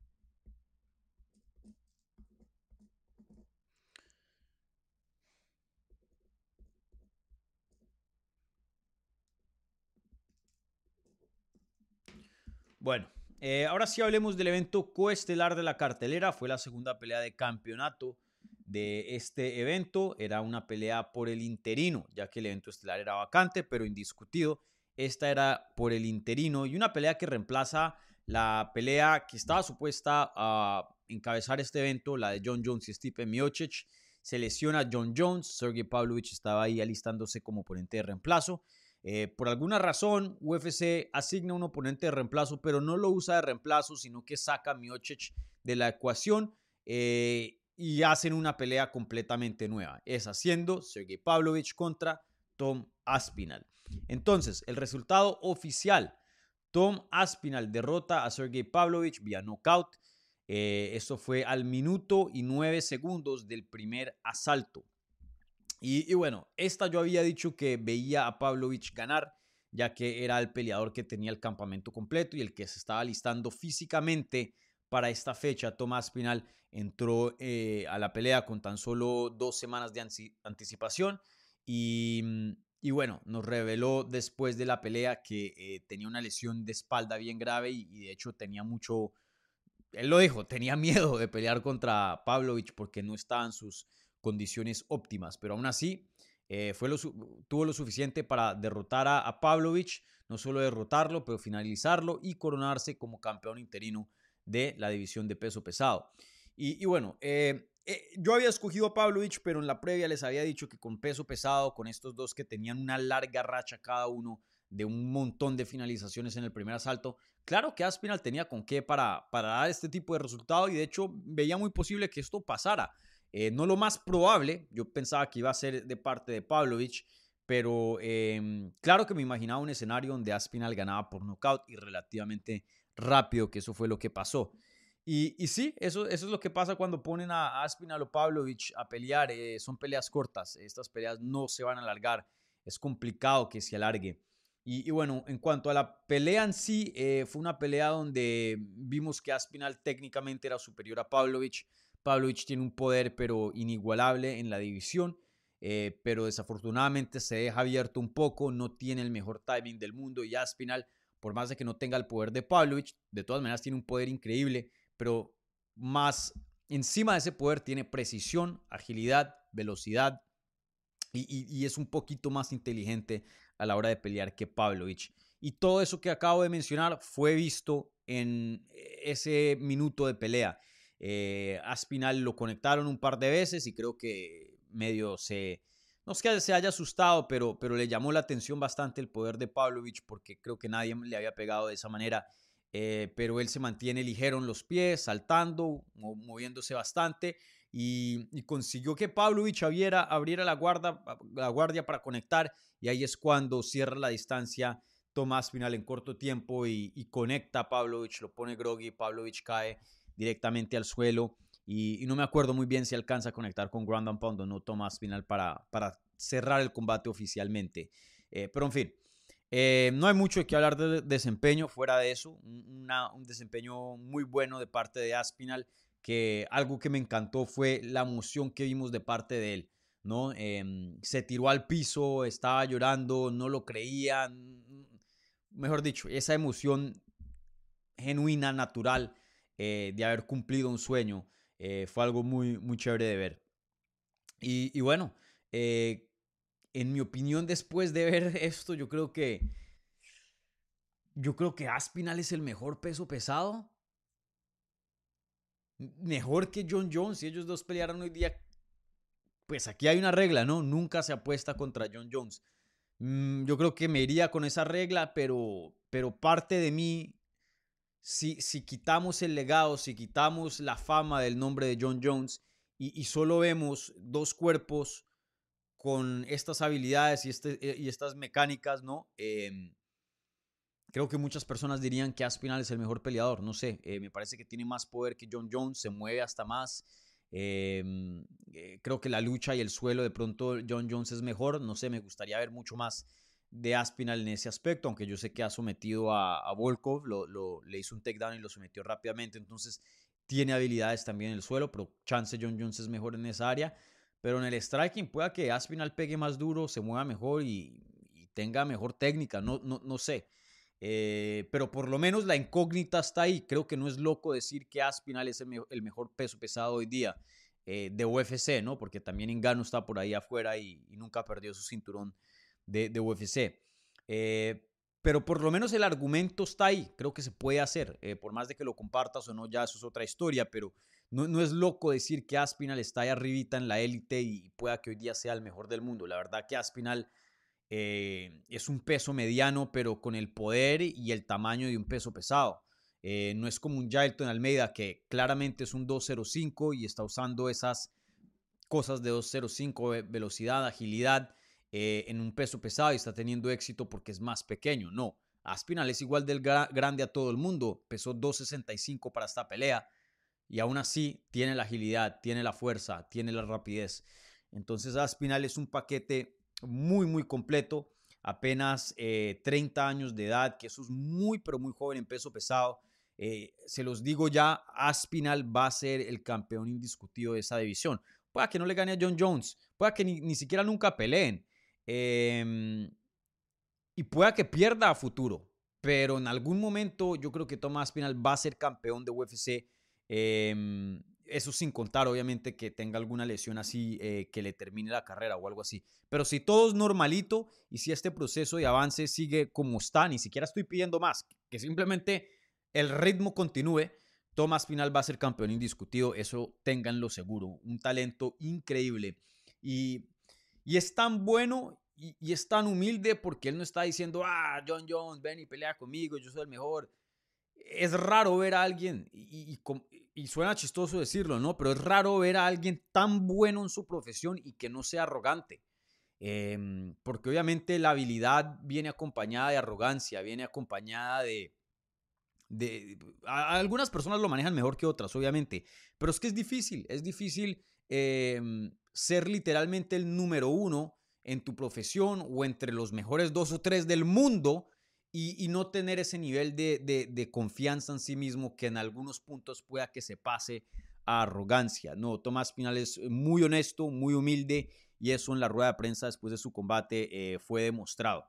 Bueno, eh, ahora sí hablemos del evento coestelar de la cartelera. Fue la segunda pelea de campeonato de este evento. Era una pelea por el interino, ya que el evento estelar era vacante, pero indiscutido. Esta era por el interino y una pelea que reemplaza la pelea que estaba supuesta a encabezar este evento, la de John Jones y Stipe Miocic. Se lesiona John Jones, Sergey Pavlovich estaba ahí alistándose como oponente de reemplazo. Eh, por alguna razón, UFC asigna un oponente de reemplazo, pero no lo usa de reemplazo, sino que saca a Miocic de la ecuación eh, y hacen una pelea completamente nueva. Es haciendo Sergey Pavlovich contra Tom Aspinal. Entonces, el resultado oficial, Tom Aspinal derrota a Sergey Pavlovich vía knockout. Eh, esto fue al minuto y nueve segundos del primer asalto. Y, bueno, esta yo había dicho que veía a Pavlovich ganar, ya que era el peleador que tenía el campamento completo y el que se estaba listando físicamente para esta fecha. Tomás Pinal entró eh, a la pelea con tan solo dos semanas de anticipación y, bueno, nos reveló después de la pelea que eh, tenía una lesión de espalda bien grave y, y, de hecho tenía mucho, él lo dijo, tenía miedo de pelear contra Pavlovich porque no estaban sus condiciones óptimas, pero aún así eh, fue tuvo lo suficiente para derrotar a, Pavlovich, no solo derrotarlo, pero finalizarlo y coronarse como campeón interino de la división de peso pesado. Y, bueno, eh, eh, yo había escogido a Pavlovich, pero en la previa les había dicho que con peso pesado, con estos dos que tenían una larga racha cada uno de un montón de finalizaciones en el primer asalto, claro que Aspinal tenía con qué para, para dar este tipo de resultado y de hecho veía muy posible que esto pasara. Eh, no lo más probable, yo pensaba que iba a ser de parte de Pavlovich, pero em, claro que me imaginaba un escenario donde Aspinal ganaba por nocaut y relativamente rápido, que eso fue lo que pasó. Y, sí, eso, eso es lo que pasa cuando ponen a Aspinal o Pavlovich a pelear. Eh, son peleas cortas, estas peleas no se van a alargar, es complicado que se alargue. Y, bueno, en cuanto a la pelea en sí, eh, fue una pelea donde vimos que Aspinal técnicamente era superior a Pavlovich. Pavlovich tiene un poder pero inigualable en la división. Eh, pero desafortunadamente se deja abierto un poco, no tiene el mejor timing del mundo y Aspinal, por más de que no tenga el poder de Pavlovich, de todas maneras tiene un poder increíble, pero más encima de ese poder tiene precisión, agilidad, velocidad y, es un poquito más inteligente a la hora de pelear que Pavlovich. Y todo eso que acabo de mencionar fue visto en ese minuto de pelea. Eh, Aspinal lo conectaron un par de veces y creo que medio se, no es que se haya asustado, pero, pero le llamó la atención bastante el poder de Pavlovich porque creo que nadie le había pegado de esa manera. Eh, pero él se mantiene ligero en los pies, saltando, moviéndose bastante y, consiguió que Pavlovich abriera, abriera la, guarda, la guardia para conectar y ahí es cuando cierra la distancia Tomás Final en corto tiempo y, conecta a Pavlovich, lo pone groggy, Pavlovich cae directamente al suelo y, no me acuerdo muy bien si alcanza a conectar con Grand Pound o no Tomás Final para, para cerrar el combate oficialmente. Eh, pero en fin, eh, no hay mucho que hablar de desempeño fuera de eso. un desempeño muy bueno de parte de Aspinal, que algo que me encantó fue la emoción que vimos de parte de él. ¿no? Em, se tiró al piso, estaba llorando, no lo creía. Mejor dicho, esa emoción genuina, natural, eh, de haber cumplido un sueño. Eh, fue algo muy, muy chévere de ver. Y, bueno, eh, en mi opinión, después de ver esto, yo creo que. Yo creo que Aspinal es el mejor peso pesado. Mejor que John Jones. Si ellos dos pelearan hoy día, pues aquí hay una regla, ¿no? Nunca se apuesta contra John Jones. Mm, yo creo que me iría con esa regla, pero, pero parte de mí si, quitamos el legado, si quitamos la fama del nombre de John Jones y, solo vemos dos cuerpos con estas habilidades y, este, eh, estas mecánicas, ¿no? Em, creo que muchas personas dirían que Aspinal es el mejor peleador, no sé, eh, me parece que tiene más poder que John Jones, se mueve hasta más. Em, eh, creo que la lucha y el suelo de pronto John Jones es mejor, no sé, me gustaría ver mucho más de Aspinal en ese aspecto, aunque yo sé que ha sometido a, Volkov, lo, le hizo un takedown y lo sometió rápidamente, entonces tiene habilidades también en el suelo, pero chance John Jones es mejor en esa área, pero en el striking pueda que Aspinal pegue más duro, se mueva mejor y, tenga mejor técnica, no, no, no sé. Eh, pero por lo menos la incógnita está ahí. Creo que no es loco decir que Aspinal es el, mejor peso pesado hoy día eh, de UFC, ¿no? Porque también Ingano está por ahí afuera y, y nunca perdió su cinturón de, UFC. Eh, pero por lo menos el argumento está ahí, creo que se puede hacer, eh, por más de que lo compartas o no, ya eso es otra historia, pero no, no es loco decir que Aspinal está ahí arribita en la élite y pueda que hoy día sea el mejor del mundo. La verdad que Aspinal eh, es un peso mediano, pero con el poder y el tamaño de un peso pesado. no es como un Jailton Almeida que claramente es un 205 y está usando esas cosas de 205, velocidad, agilidad, eh, en un peso pesado y está teniendo éxito porque es más pequeño. No, Aspinal es igual del grande a todo el mundo. Pesó 265 para esta pelea y aún así tiene la agilidad, tiene la fuerza, tiene la rapidez. Entonces Aspinal es un paquete muy, muy completo. Apenas 30 eh, años de edad, que eso es muy, pero muy joven en peso pesado. Eh, se los digo ya, Aspinal va a ser el campeón indiscutido de esa división. Pueda que no le gane a John Jones, pueda que ni, ni siquiera nunca peleen, Em, y pueda que pierda a futuro, pero en algún momento yo creo que Tomás Pinal va a ser campeón de UFC. Em, eso sin contar, obviamente, que tenga alguna lesión así eh, que le termine la carrera o algo así. Pero si todo es normalito y si este proceso de avance sigue como está, ni siquiera estoy pidiendo más, que simplemente el ritmo continúe, Tomás Pinal va a ser campeón indiscutido, eso ténganlo seguro. Un talento increíble. Y, y es tan bueno y, es tan humilde porque él no está diciendo, ah, John Jones, ven y pelea conmigo, yo soy el mejor. Es raro ver a alguien, y, y, suena chistoso decirlo, ¿no? Pero es raro ver a alguien tan bueno en su profesión y que no sea arrogante. Em, porque obviamente la habilidad viene acompañada de arrogancia, viene acompañada de, de, algunas personas lo manejan mejor que otras, obviamente, pero es que es difícil, es difícil em, ser literalmente el número uno en tu profesión o entre los mejores dos o tres del mundo y, no tener ese nivel de, confianza en sí mismo que en algunos puntos pueda que se pase a arrogancia. No, Tomás Pinal es muy honesto, muy humilde y eso en la rueda de prensa después de su combate eh, fue demostrado.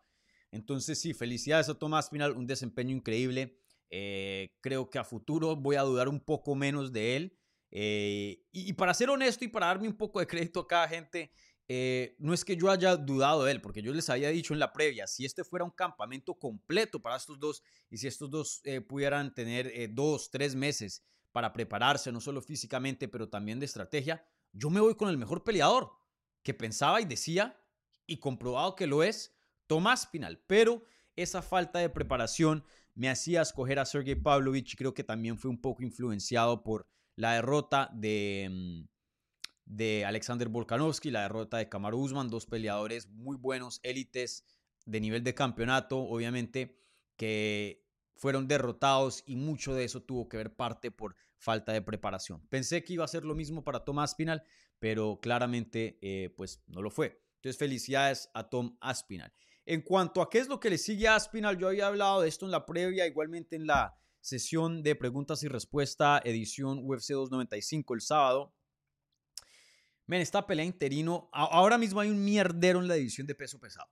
Entonces sí, felicidades a Tomás Pinal, un desempeño increíble. Eh, creo que a futuro voy a dudar un poco menos de él. Eh, y, y, para ser honesto y para darme un poco de crédito a cada gente, eh, no es que yo haya dudado de él, porque yo les había dicho en la previa, si este fuera un campamento completo para estos dos y si estos dos eh, pudieran tener dos, tres meses para prepararse, no solo físicamente, pero también de estrategia, yo me voy con el mejor peleador que pensaba y decía, y comprobado que lo es, Tomás Pinal. Pero esa falta de preparación me hacía escoger a Sergey Pavlovich, creo que también fue un poco influenciado por la derrota de mm, de Alexander Volkanovski, la derrota de Kamaru Usman, dos peleadores muy buenos, élites de nivel de campeonato, obviamente, que fueron derrotados y mucho de eso tuvo que ver parte por falta de preparación. Pensé que iba a ser lo mismo para Tom Aspinal, pero claramente eh, pues no lo fue. Entonces felicidades a Tom Aspinal. En cuanto a qué es lo que le sigue a Aspinal, yo había hablado de esto en la previa, igualmente en la sesión de preguntas y respuesta edición UFC 295 el sábado. Men, esta pelea interino, ahora mismo hay un mierdero en la división de peso pesado.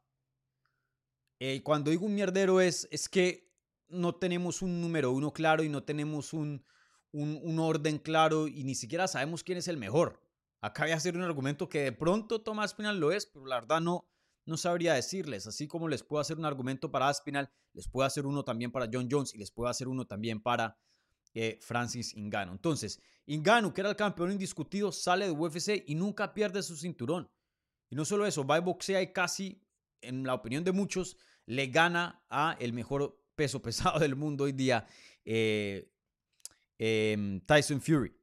Eh, cuando digo un mierdero es, es que no tenemos un número uno claro y no tenemos un, un, orden claro y ni siquiera sabemos quién es el mejor. Acá voy a hacer un argumento que de pronto Tomás Aspinal lo es, pero la verdad no, no sabría decirles. Así como les puedo hacer un argumento para Aspinal, les puedo hacer uno también para John Jones y les puedo hacer uno también para eh, Francis Ingano. Entonces, Ingano, que era el campeón indiscutido, sale de UFC y nunca pierde su cinturón. Y no solo eso, va y boxea y casi, en la opinión de muchos, le gana a el mejor peso pesado del mundo hoy día, eh, em, Tyson Fury.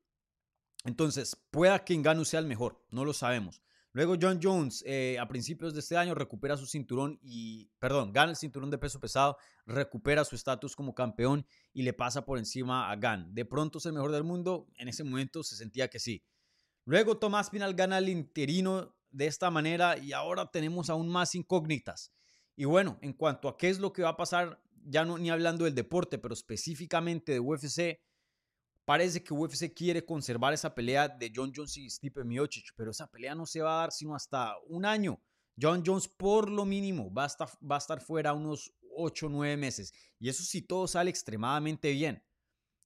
Entonces, pueda que Ingano sea el mejor, no lo sabemos. Luego John Jones eh, a principios de este año recupera su cinturón y, perdón, gana el cinturón de peso pesado, recupera su estatus como campeón y le pasa por encima a Gan. De pronto es el mejor del mundo, en ese momento se sentía que sí. Luego Tomás Pinal gana el interino de esta manera y ahora tenemos aún más incógnitas. Y bueno, en cuanto a qué es lo que va a pasar, ya no ni hablando del deporte, pero específicamente de UFC, Parece que UFC quiere conservar esa pelea de John Jones y Stipe Miocic, pero esa pelea no se va a dar sino hasta un año. John Jones por lo mínimo va a estar, va a estar fuera unos 8 o 9 meses. Y eso si todo sale extremadamente bien.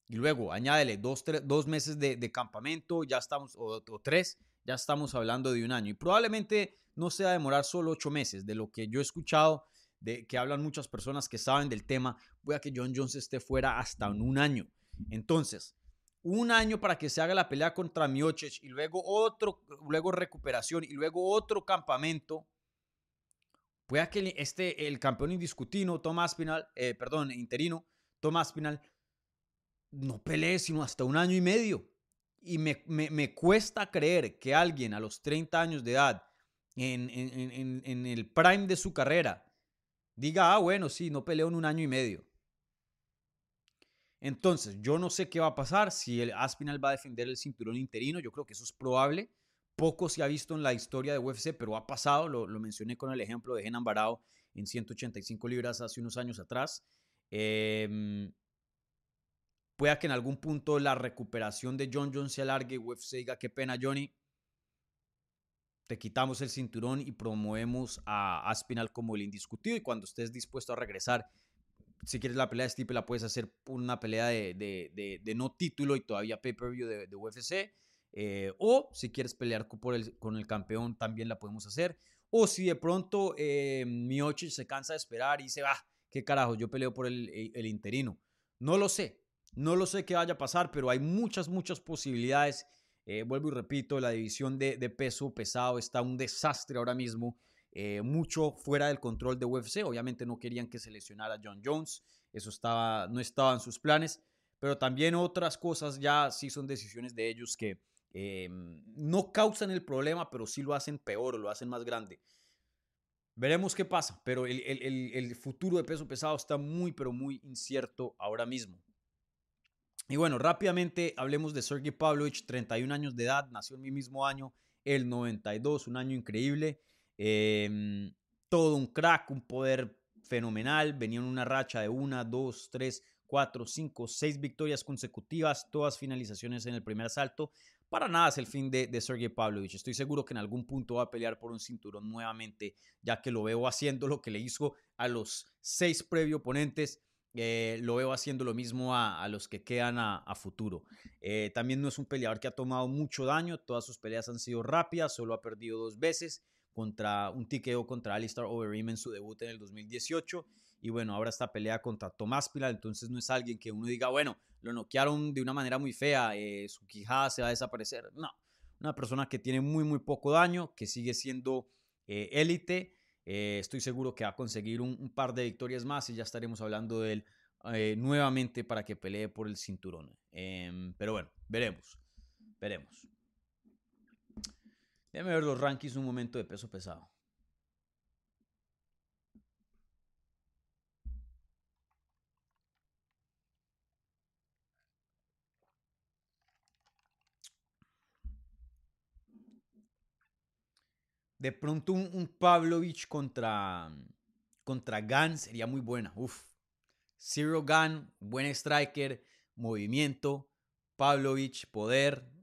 Y luego añádele dos, dos meses de, campamento, ya estamos, o, o, tres, ya estamos hablando de un año. Y probablemente no se va a demorar solo 8 meses. De lo que yo he escuchado, de que hablan muchas personas que saben del tema, puede que John Jones esté fuera hasta en un año. Entonces, un año para que se haga la pelea contra Miocic y luego otro, luego recuperación y luego otro campamento. Puede que este, el campeón indiscutido, Tomás Pinal, eh, perdón, interino, Tomás Pinal, no pelee sino hasta un año y medio. Y me, me, cuesta creer que alguien a los 30 años de edad, en, en, en el prime de su carrera, diga, ah, bueno, sí, no peleo en un año y medio. Entonces, yo no sé qué va a pasar si el Aspinal va a defender el cinturón interino. Yo creo que eso es probable. Poco se ha visto en la historia de UFC, pero ha pasado. Lo, mencioné con el ejemplo de Genan Barao en 185 libras hace unos años atrás. Eh, pueda que en algún punto la recuperación de John Jones se alargue y UFC diga qué pena, Johnny. Te quitamos el cinturón y promovemos a Aspinal como el indiscutido. Y cuando estés dispuesto a regresar, si quieres la pelea de Stipe, la puedes hacer una pelea de, no título y todavía pay-per-view de, UFC. Eh, o si quieres pelear por el, con el campeón, también la podemos hacer. O si de pronto eh, se cansa de esperar y dice, ah, qué carajo, yo peleo por el, el interino. No lo sé. No lo sé qué vaya a pasar, pero hay muchas, muchas posibilidades. Eh, vuelvo y repito, la división de, peso pesado está un desastre ahora mismo. Eh, mucho fuera del control de UFC. Obviamente no querían que se lesionara John Jones. Eso estaba, no estaba en sus planes. Pero también otras cosas ya sí son decisiones de ellos que eh, no causan el problema, pero sí lo hacen peor o lo hacen más grande. Veremos qué pasa, pero el, el futuro de peso pesado está muy, pero muy incierto ahora mismo. Y bueno, rápidamente hablemos de Sergey Pavlovich, 31 años de edad, nació en mi mismo año, el 92, un año increíble. Em, todo un crack, un poder fenomenal. Venía en una racha de una, dos, tres, cuatro, cinco, seis victorias consecutivas, todas finalizaciones en el primer asalto. Para nada es el fin de, de Sergey Pavlovich. Estoy seguro que en algún punto va a pelear por un cinturón nuevamente, ya que lo veo haciendo lo que le hizo a los seis previo oponentes eh, lo veo haciendo lo mismo a, los que quedan a, futuro. Eh, también no es un peleador que ha tomado mucho daño, todas sus peleas han sido rápidas, solo ha perdido dos veces contra un tiqueo contra Alistair Overeem en su debut en el 2018 y bueno, ahora esta pelea contra Tomás Pilar, entonces no es alguien que uno diga, bueno, lo noquearon de una manera muy fea, eh, su quijada se va a desaparecer, no, una persona que tiene muy muy poco daño, que sigue siendo élite eh, estoy seguro que va a conseguir un, par de victorias más y ya estaremos hablando de él eh, nuevamente para que pelee por el cinturón. Em, pero bueno, veremos. Veremos. Déjame ver los rankings un momento de peso pesado. De pronto un, Pavlovich contra, contra Gan sería muy buena. Uf. Zero Gan, buen striker, movimiento. Pavlovich, poder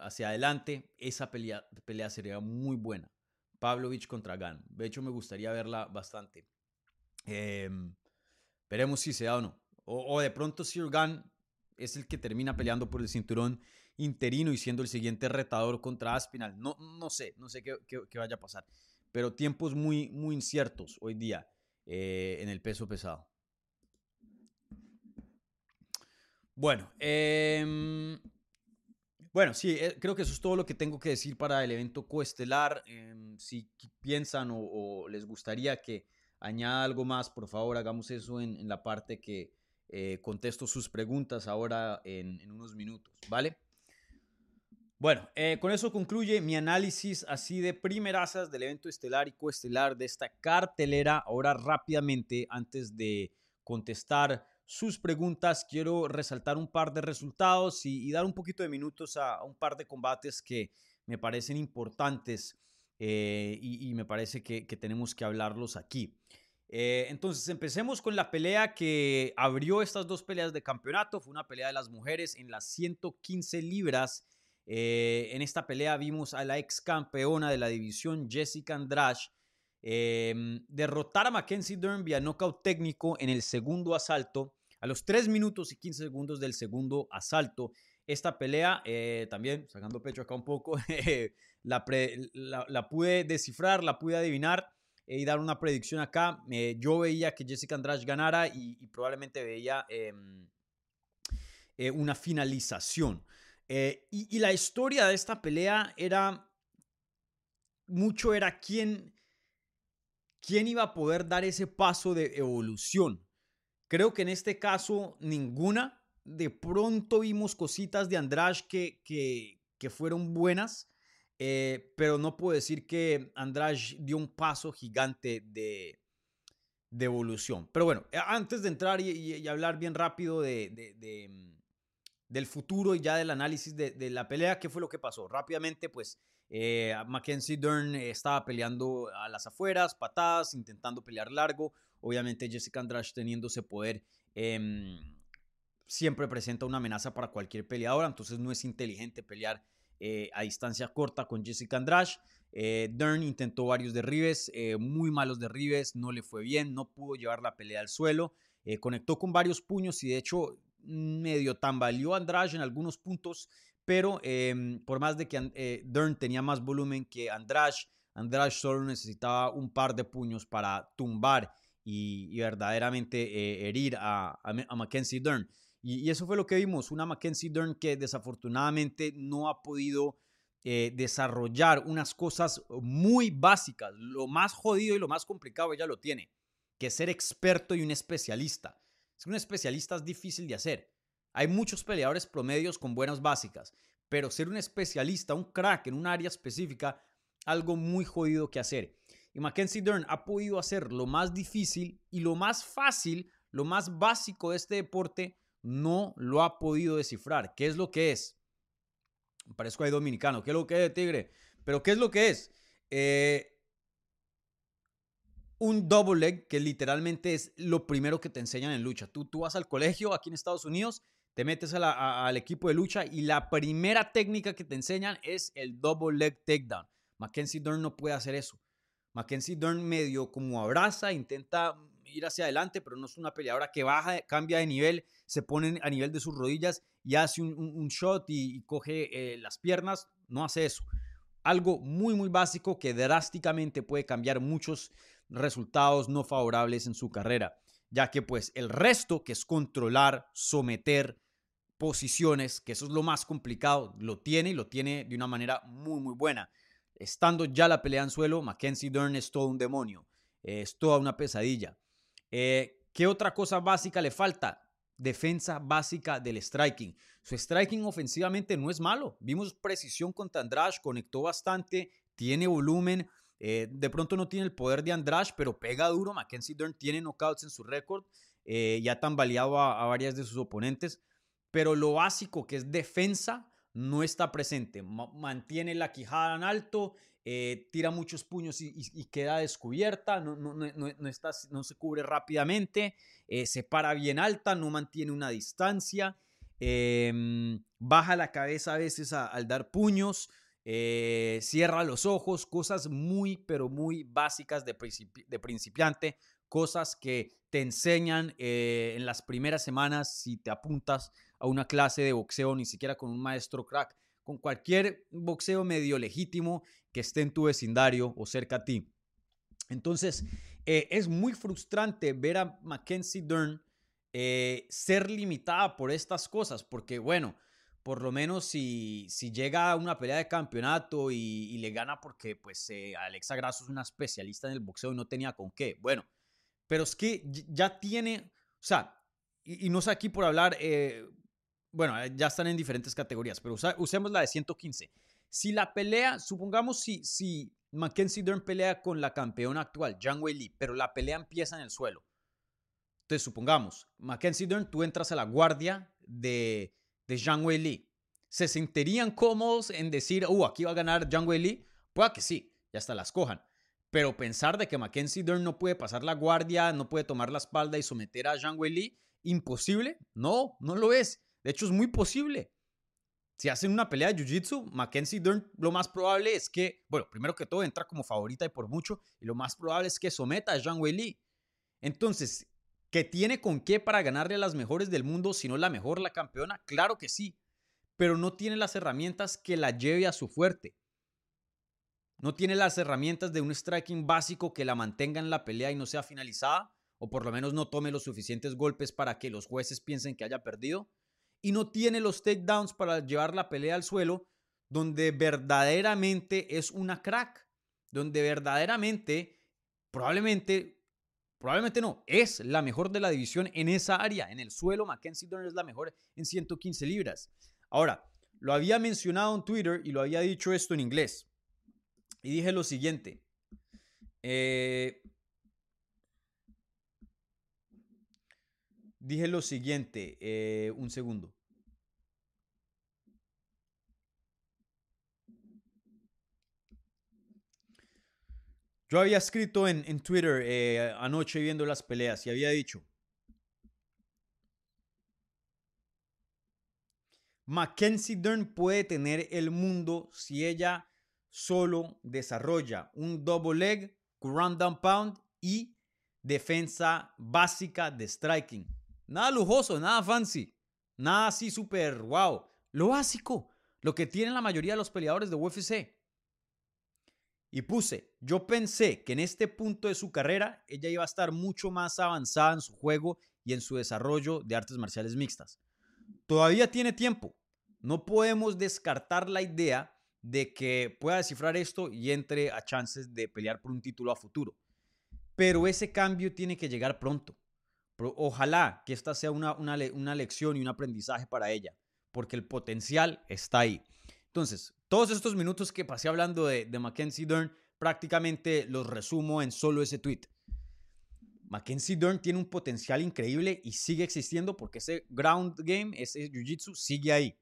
hacia adelante. Esa pelea, pelea sería muy buena. Pavlovich contra Gan. De hecho, me gustaría verla bastante. Em, veremos si se da o no. O, de pronto Zero Gan es el que termina peleando por el cinturón interino y siendo el siguiente retador contra Aspinal. No, no sé, no sé qué, vaya a pasar. Pero tiempos muy, muy inciertos hoy día eh, en el peso pesado. Bueno, em, bueno, sí, eh, creo que eso es todo lo que tengo que decir para el evento coestelar. Em, si piensan o, les gustaría que añada algo más, por favor, hagamos eso en, la parte que eh, contesto sus preguntas ahora en, unos minutos, ¿vale? Bueno, eh, con eso concluye mi análisis así de primerazas del evento estelar y coestelar de esta cartelera. Ahora rápidamente, antes de contestar sus preguntas, quiero resaltar un par de resultados y, dar un poquito de minutos a, un par de combates que me parecen importantes eh, y, me parece que, tenemos que hablarlos aquí. Eh, entonces, empecemos con la pelea que abrió estas dos peleas de campeonato. Fue una pelea de las mujeres en las 115 libras eh, en esta pelea vimos a la ex campeona de la división Jessica Andrade em, derrotar a Mackenzie Dern vía knockout técnico en el segundo asalto. A los 3 minutos y 15 segundos del segundo asalto, esta pelea, eh, también sacando pecho acá un poco, la, la, pude descifrar, la pude adivinar eh, y dar una predicción acá. yo veía que Jessica Andrade ganara y, y probablemente veía em, una finalización. Eh, y, la historia de esta pelea era, mucho era quién, quién iba a poder dar ese paso de evolución. Creo que en este caso ninguna. De pronto vimos cositas de Andrade que, que, fueron buenas, eh, pero no puedo decir que Andrade dio un paso gigante de, evolución. Pero bueno, antes de entrar y, hablar bien rápido de del futuro y ya del análisis de, la pelea, ¿qué fue lo que pasó? Rápidamente, pues eh, Mackenzie Dern estaba peleando a las afueras, patadas, intentando pelear largo. Obviamente Jessica Andrade teniendo ese poder em, siempre presenta una amenaza para cualquier peleadora, entonces no es inteligente pelear eh, a distancia corta con Jessica Andrade. Eh, Dern intentó varios derribes, muy malos derribes, no le fue bien, no pudo llevar la pelea al suelo. conectó con varios puños y de hecho medio tambaleó Andrade en algunos puntos, pero em, por más de que eh, Dern tenía más volumen que Andrade, Andrade solo necesitaba un par de puños para tumbar y, verdaderamente eh, herir a, Mackenzie Dern. Y, eso fue lo que vimos, una Mackenzie Dern que desafortunadamente no ha podido eh, desarrollar unas cosas muy básicas. Lo más jodido y lo más complicado ella lo tiene, que es ser experto y un especialista. Ser un especialista es difícil de hacer. Hay muchos peleadores promedios con buenas básicas, pero ser un especialista, un crack en un área específica, algo muy jodido que hacer. Y Mackenzie Dern ha podido hacer lo más difícil y lo más fácil, lo más básico de este deporte, no lo ha podido descifrar. ¿Qué es lo que es? Parezco ahí dominicano. ¿Qué es lo que es, Tigre? Pero ¿qué es lo que es? Eh, un double leg que literalmente es lo primero que te enseñan en lucha. Tú, tú vas al colegio aquí en Estados Unidos, te metes al equipo de lucha y la primera técnica que te enseñan es el double leg takedown. Mackenzie Dern no puede hacer eso. Mackenzie Dern medio como abraza, intenta ir hacia adelante, pero no es una peleadora que baja, cambia de nivel, se pone a nivel de sus rodillas y hace un, shot y, coge eh, las piernas. No hace eso. Algo muy, muy básico que drásticamente puede cambiar muchos resultados no favorables en su carrera, ya que pues el resto, que es controlar, someter posiciones, que eso es lo más complicado, lo tiene y lo tiene de una manera muy, muy buena. Estando ya la pelea en suelo, Mackenzie Dern es todo un demonio, es toda una pesadilla. Eh, ¿Qué otra cosa básica le falta? Defensa básica del striking. Su striking ofensivamente no es malo. Vimos precisión contra Andrade, conectó bastante, tiene volumen. Eh, de pronto no tiene el poder de Andrade, pero pega duro. Mackenzie Dern tiene knockouts en su récord. Eh, ya tambaleado a, a varias de sus oponentes. Pero lo básico que es defensa no está presente. mantiene la quijada en alto, eh, tira muchos puños y, queda descubierta, no, no, no, no, está, no se cubre rápidamente, eh, se para bien alta, no mantiene una distancia, em, baja la cabeza a veces al dar puños, eh, cierra los ojos, cosas muy, pero muy básicas de, de principiante, cosas que te enseñan en las primeras semanas si te apuntas a una clase de boxeo, ni siquiera con un maestro crack con cualquier boxeo medio legítimo que esté en tu vecindario o cerca a ti. Entonces, eh, es muy frustrante ver a Mackenzie Dern eh, ser limitada por estas cosas, porque bueno, por lo menos si, si llega a una pelea de campeonato y, le gana porque pues eh, Alexa Grasso es una especialista en el boxeo y no tenía con qué, bueno, pero es que ya tiene, o sea, y, no sé aquí por hablar bueno, eh, ya están en diferentes categorías, pero usemos la de 115. Si la pelea, supongamos si, si Mackenzie Dern pelea con la campeona actual, Zhang Wei Li, pero la pelea empieza en el suelo. Entonces, supongamos, Mackenzie Dern, tú entras a la guardia de, de Zhang Wei Li. ¿Se sentirían cómodos en decir, uh, aquí va a ganar Zhang Wei Li? Puede que sí, ya hasta las cojan. Pero pensar de que Mackenzie Dern no puede pasar la guardia, no puede tomar la espalda y someter a Zhang Wei Li, imposible. No, no lo es. De hecho, es muy posible. Si hacen una pelea de Jiu-Jitsu, Mackenzie Dern lo más probable es que, bueno, primero que todo entra como favorita y por mucho, y lo más probable es que someta a Zhang Wei Entonces, ¿que tiene con qué para ganarle a las mejores del mundo, si no la mejor, la campeona? Claro que sí, pero no tiene las herramientas que la lleve a su fuerte. No tiene las herramientas de un striking básico que la mantenga en la pelea y no sea finalizada, o por lo menos no tome los suficientes golpes para que los jueces piensen que haya perdido y no tiene los takedowns para llevar la pelea al suelo, donde verdaderamente es una crack, donde verdaderamente, probablemente, probablemente no, es la mejor de la división en esa área. En el suelo, Mackenzie Dern es la mejor en 115 libras. Ahora, lo había mencionado en Twitter y lo había dicho esto en inglés. Y dije lo siguiente. Eh, dije lo siguiente, eh, un segundo. Yo había escrito en, Twitter eh, anoche viendo las peleas y había dicho, Mackenzie Dern puede tener el mundo si ella solo desarrolla un double leg, ground down pound y defensa básica de striking. Nada lujoso, nada fancy, nada así súper wow. Lo básico, lo que tienen la mayoría de los peleadores de UFC. Y puse, yo pensé que en este punto de su carrera ella iba a estar mucho más avanzada en su juego y en su desarrollo de artes marciales mixtas. todavía tiene tiempo. No podemos descartar la idea de que pueda descifrar esto y entre a chances de pelear por un título a futuro. Pero ese cambio tiene que llegar pronto. Ojalá que esta sea una, una, lección y un aprendizaje para ella, porque el potencial está ahí. Entonces, todos estos minutos que pasé hablando de, de Mackenzie Dern, prácticamente los resumo en solo ese tweet. Mackenzie Dern tiene un potencial increíble y sigue existiendo porque ese ground game, ese jiu-jitsu sigue ahí.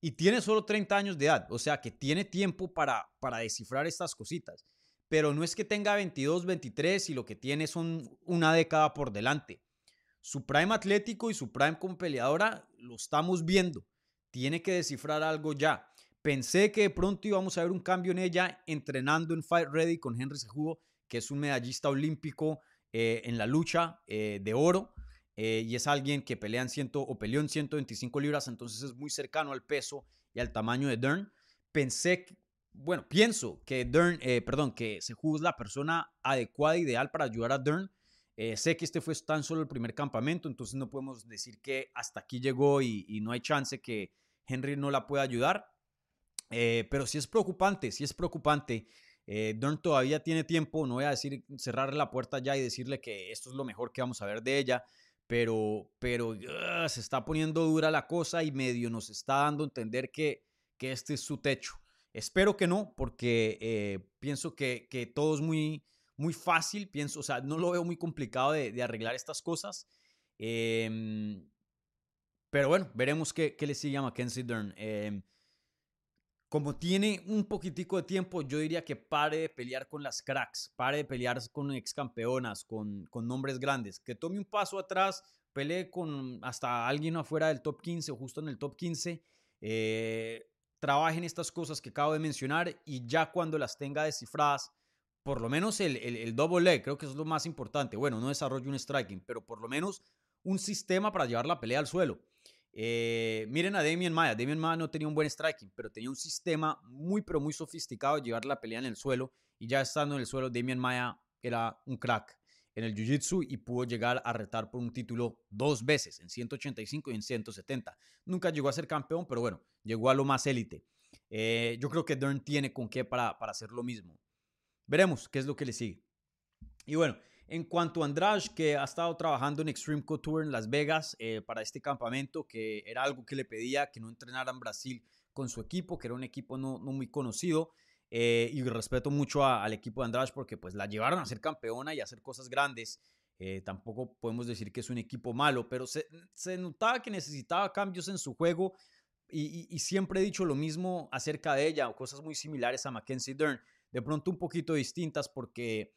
Y tiene solo 30 años de edad, o sea que tiene tiempo para, para descifrar estas cositas. Pero no es que tenga 22, 23 y lo que tiene son una década por delante. Su prime atlético y su prime como peleadora lo estamos viendo. Tiene que descifrar algo ya. Pensé que de pronto íbamos a ver un cambio en ella entrenando en Fight Ready con Henry Sejudo, que es un medallista olímpico eh, en la lucha eh, de oro. Eh, y es alguien que pelea en ciento, o peleó en 125 libras, entonces es muy cercano al peso y al tamaño de Dern. Pensé, bueno, pienso que Dern, perdón, que Sejudo es la persona adecuada, ideal para ayudar a Dern. Sé que este fue tan solo el primer campamento, entonces no podemos decir que hasta aquí llegó y, no hay chance que Henry no la pueda ayudar. pero sí es preocupante, sí es preocupante eh, Dorn todavía tiene tiempo, no voy a decir cerrarle la puerta ya y decirle que esto es lo mejor que vamos a ver de ella, pero, pero se está poniendo dura la cosa y medio nos está dando a entender que, que este es su techo. Espero que no, porque eh, pienso que, que, todo es muy, muy fácil, pienso, o sea, no lo veo muy complicado de, arreglar estas cosas. Em, pero bueno, veremos qué, qué, le sigue a Mackenzie Dern. Em, como tiene un poquitico de tiempo, yo diría que pare de pelear con las cracks, pare de pelear con ex campeonas, con, con nombres grandes, que tome un paso atrás, pelee con hasta alguien afuera del top 15 o justo en el top 15, eh, trabaje en estas cosas que acabo de mencionar y ya cuando las tenga descifradas, por lo menos el, el, double leg, creo que es lo más importante. Bueno, no desarrolle un striking, pero por lo menos un sistema para llevar la pelea al suelo. Eh, miren a Damien Maya. Damien Maya no tenía un buen striking, pero tenía un sistema muy, pero muy sofisticado de llevar la pelea en el suelo. Y ya estando en el suelo, Damien Maya era un crack en el Jiu-Jitsu y pudo llegar a retar por un título dos veces, en 185 y en 170. Nunca llegó a ser campeón, pero bueno, llegó a lo más élite. Eh, yo creo que Dern tiene con qué para, para hacer lo mismo. Veremos qué es lo que le sigue. Y bueno, en cuanto a Andrade, que ha estado trabajando en Extreme Couture en Las Vegas eh, para este campamento, que era algo que le pedía que no entrenara en Brasil con su equipo, que era un equipo no, muy conocido. Eh, y respeto mucho al equipo de Andrade porque pues la llevaron a ser campeona y a hacer cosas grandes. Eh, tampoco podemos decir que es un equipo malo, pero se, notaba que necesitaba cambios en su juego y, y, siempre he dicho lo mismo acerca de ella, cosas muy similares a Mackenzie Dern, de pronto un poquito distintas porque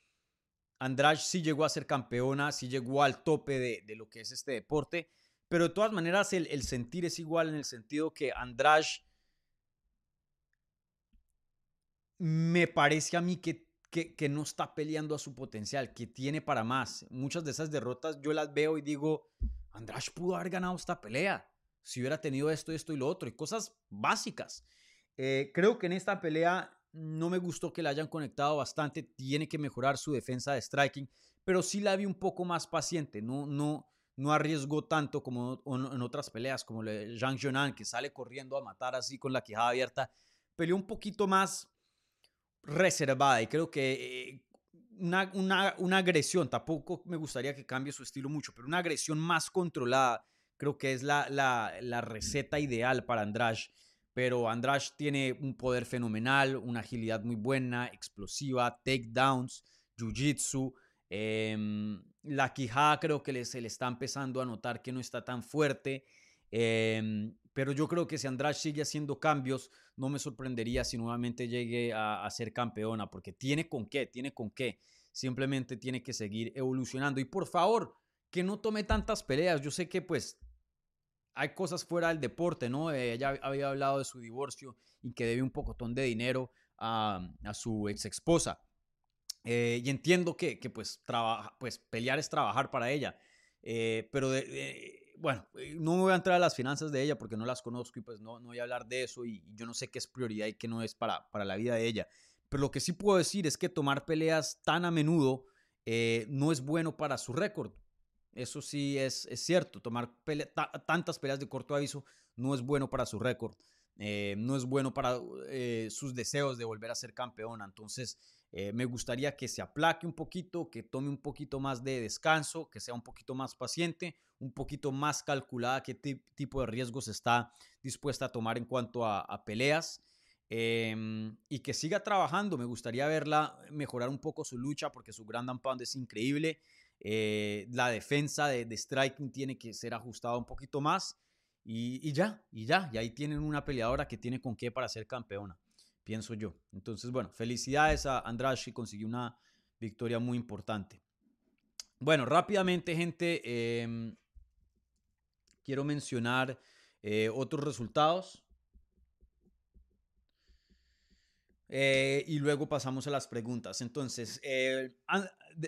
Andrade sí llegó a ser campeona, sí llegó al tope de, lo que es este deporte, pero de todas maneras el, sentir es igual en el sentido que Andrade me parece a mí que, que, no está peleando a su potencial, que tiene para más. Muchas de esas derrotas yo las veo y digo, Andrade pudo haber ganado esta pelea si hubiera tenido esto, esto y lo otro, y cosas básicas. Eh, creo que en esta pelea no me gustó que la hayan conectado bastante. Tiene que mejorar su defensa de striking, pero sí la vi un poco más paciente. No, no, no arriesgó tanto como en otras peleas, como Zhang Jonan, que sale corriendo a matar así con la quijada abierta. Peleó un poquito más reservada y creo que eh, una, una, agresión, tampoco me gustaría que cambie su estilo mucho, pero una agresión más controlada creo que es la, la, la receta ideal para Andrade pero Andrade tiene un poder fenomenal, una agilidad muy buena, explosiva, takedowns, jiu-jitsu. Em, la quijada creo que se le está empezando a notar que no está tan fuerte. Em, pero yo creo que si Andrade sigue haciendo cambios, no me sorprendería si nuevamente llegue a, a, ser campeona, porque tiene con qué, tiene con qué. Simplemente tiene que seguir evolucionando. Y por favor, que no tome tantas peleas. Yo sé que pues hay cosas fuera del deporte, ¿no? Eh, ella había hablado de su divorcio y que debe un pocotón de dinero a, su ex esposa. Eh, y entiendo que, pues, trabaja, pues pelear es trabajar para ella. Eh, pero, bueno, no me voy a entrar a las finanzas de ella porque no las conozco y pues no, no voy a hablar de eso y, yo no sé qué es prioridad y qué no es para, para la vida de ella. Pero lo que sí puedo decir es que tomar peleas tan a menudo no es bueno para su récord. Eso sí es, es cierto. Tomar tantas peleas de corto aviso no es bueno para su récord. Eh, no es bueno para eh, sus deseos de volver a ser campeona. Entonces, eh, me gustaría que se aplaque un poquito, que tome un poquito más de descanso, que sea un poquito más paciente, un poquito más calculada qué tipo de riesgos está dispuesta a tomar en cuanto a, peleas. Em, y que siga trabajando. Me gustaría verla mejorar un poco su lucha porque su Grand Pound es increíble. La defensa de, de, striking tiene que ser ajustada un poquito más. Y, ya, y ya, y ahí tienen una peleadora que tiene con qué para ser campeona, pienso yo. Entonces, bueno, felicidades a Andrade, consiguió una victoria muy importante. Bueno, rápidamente, gente, em, quiero mencionar eh, otros resultados. Eh, y luego pasamos a las preguntas. Entonces, eh,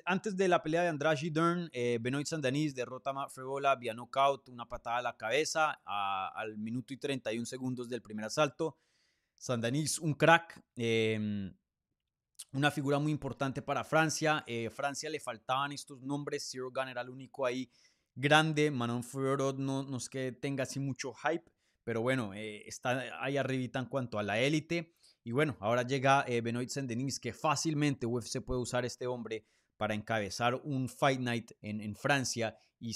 antes de la pelea de Andrade y Dern, eh, Benoit Sandanis derrota a Frevola vía knockout, una patada a la cabeza al minuto y 31 segundos del primer asalto. Sandanis, un crack, em, una figura muy importante para Francia. Francia le faltaban estos nombres, Zero Gun era el único ahí grande. Manon Fiorot no, no es que tenga así mucho hype, pero bueno, está ahí arribita en cuanto a la élite. Y bueno, ahora llega eh, Benoit Saint-Denis, que fácilmente UFC puede usar este hombre para encabezar un Fight Night en, Francia y,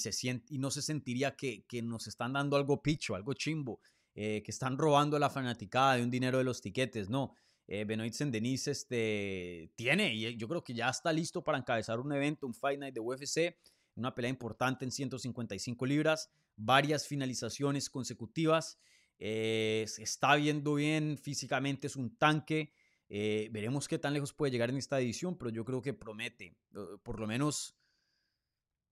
no se sentiría que, que nos están dando algo picho, algo chimbo, eh, que están robando a la fanaticada de un dinero de los tiquetes. No, eh, Benoit Saint-Denis este, tiene y yo creo que ya está listo para encabezar un evento, un Fight Night de UFC, una pelea importante en 155 libras, varias finalizaciones consecutivas. Eh, se está viendo bien físicamente, es un tanque. Eh, veremos qué tan lejos puede llegar en esta edición, pero yo creo que promete, eh, por lo menos,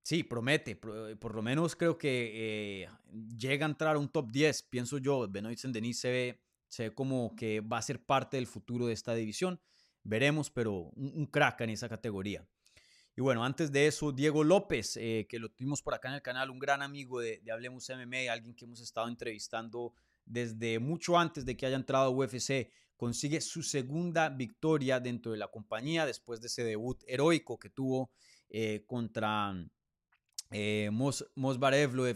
sí, promete, por, lo menos creo que llega a entrar a un top 10, pienso yo, Benoit Saint-Denis se ve, se como que va a ser parte del futuro de esta división, veremos, pero un, crack en esa categoría. Y bueno, antes de eso, Diego López, que lo tuvimos por acá en el canal, un gran amigo de, de Hablemos MMA, alguien que hemos estado entrevistando desde mucho antes de que haya entrado UFC, consigue su segunda victoria dentro de la compañía después de ese debut heroico que tuvo eh, contra eh, Mos,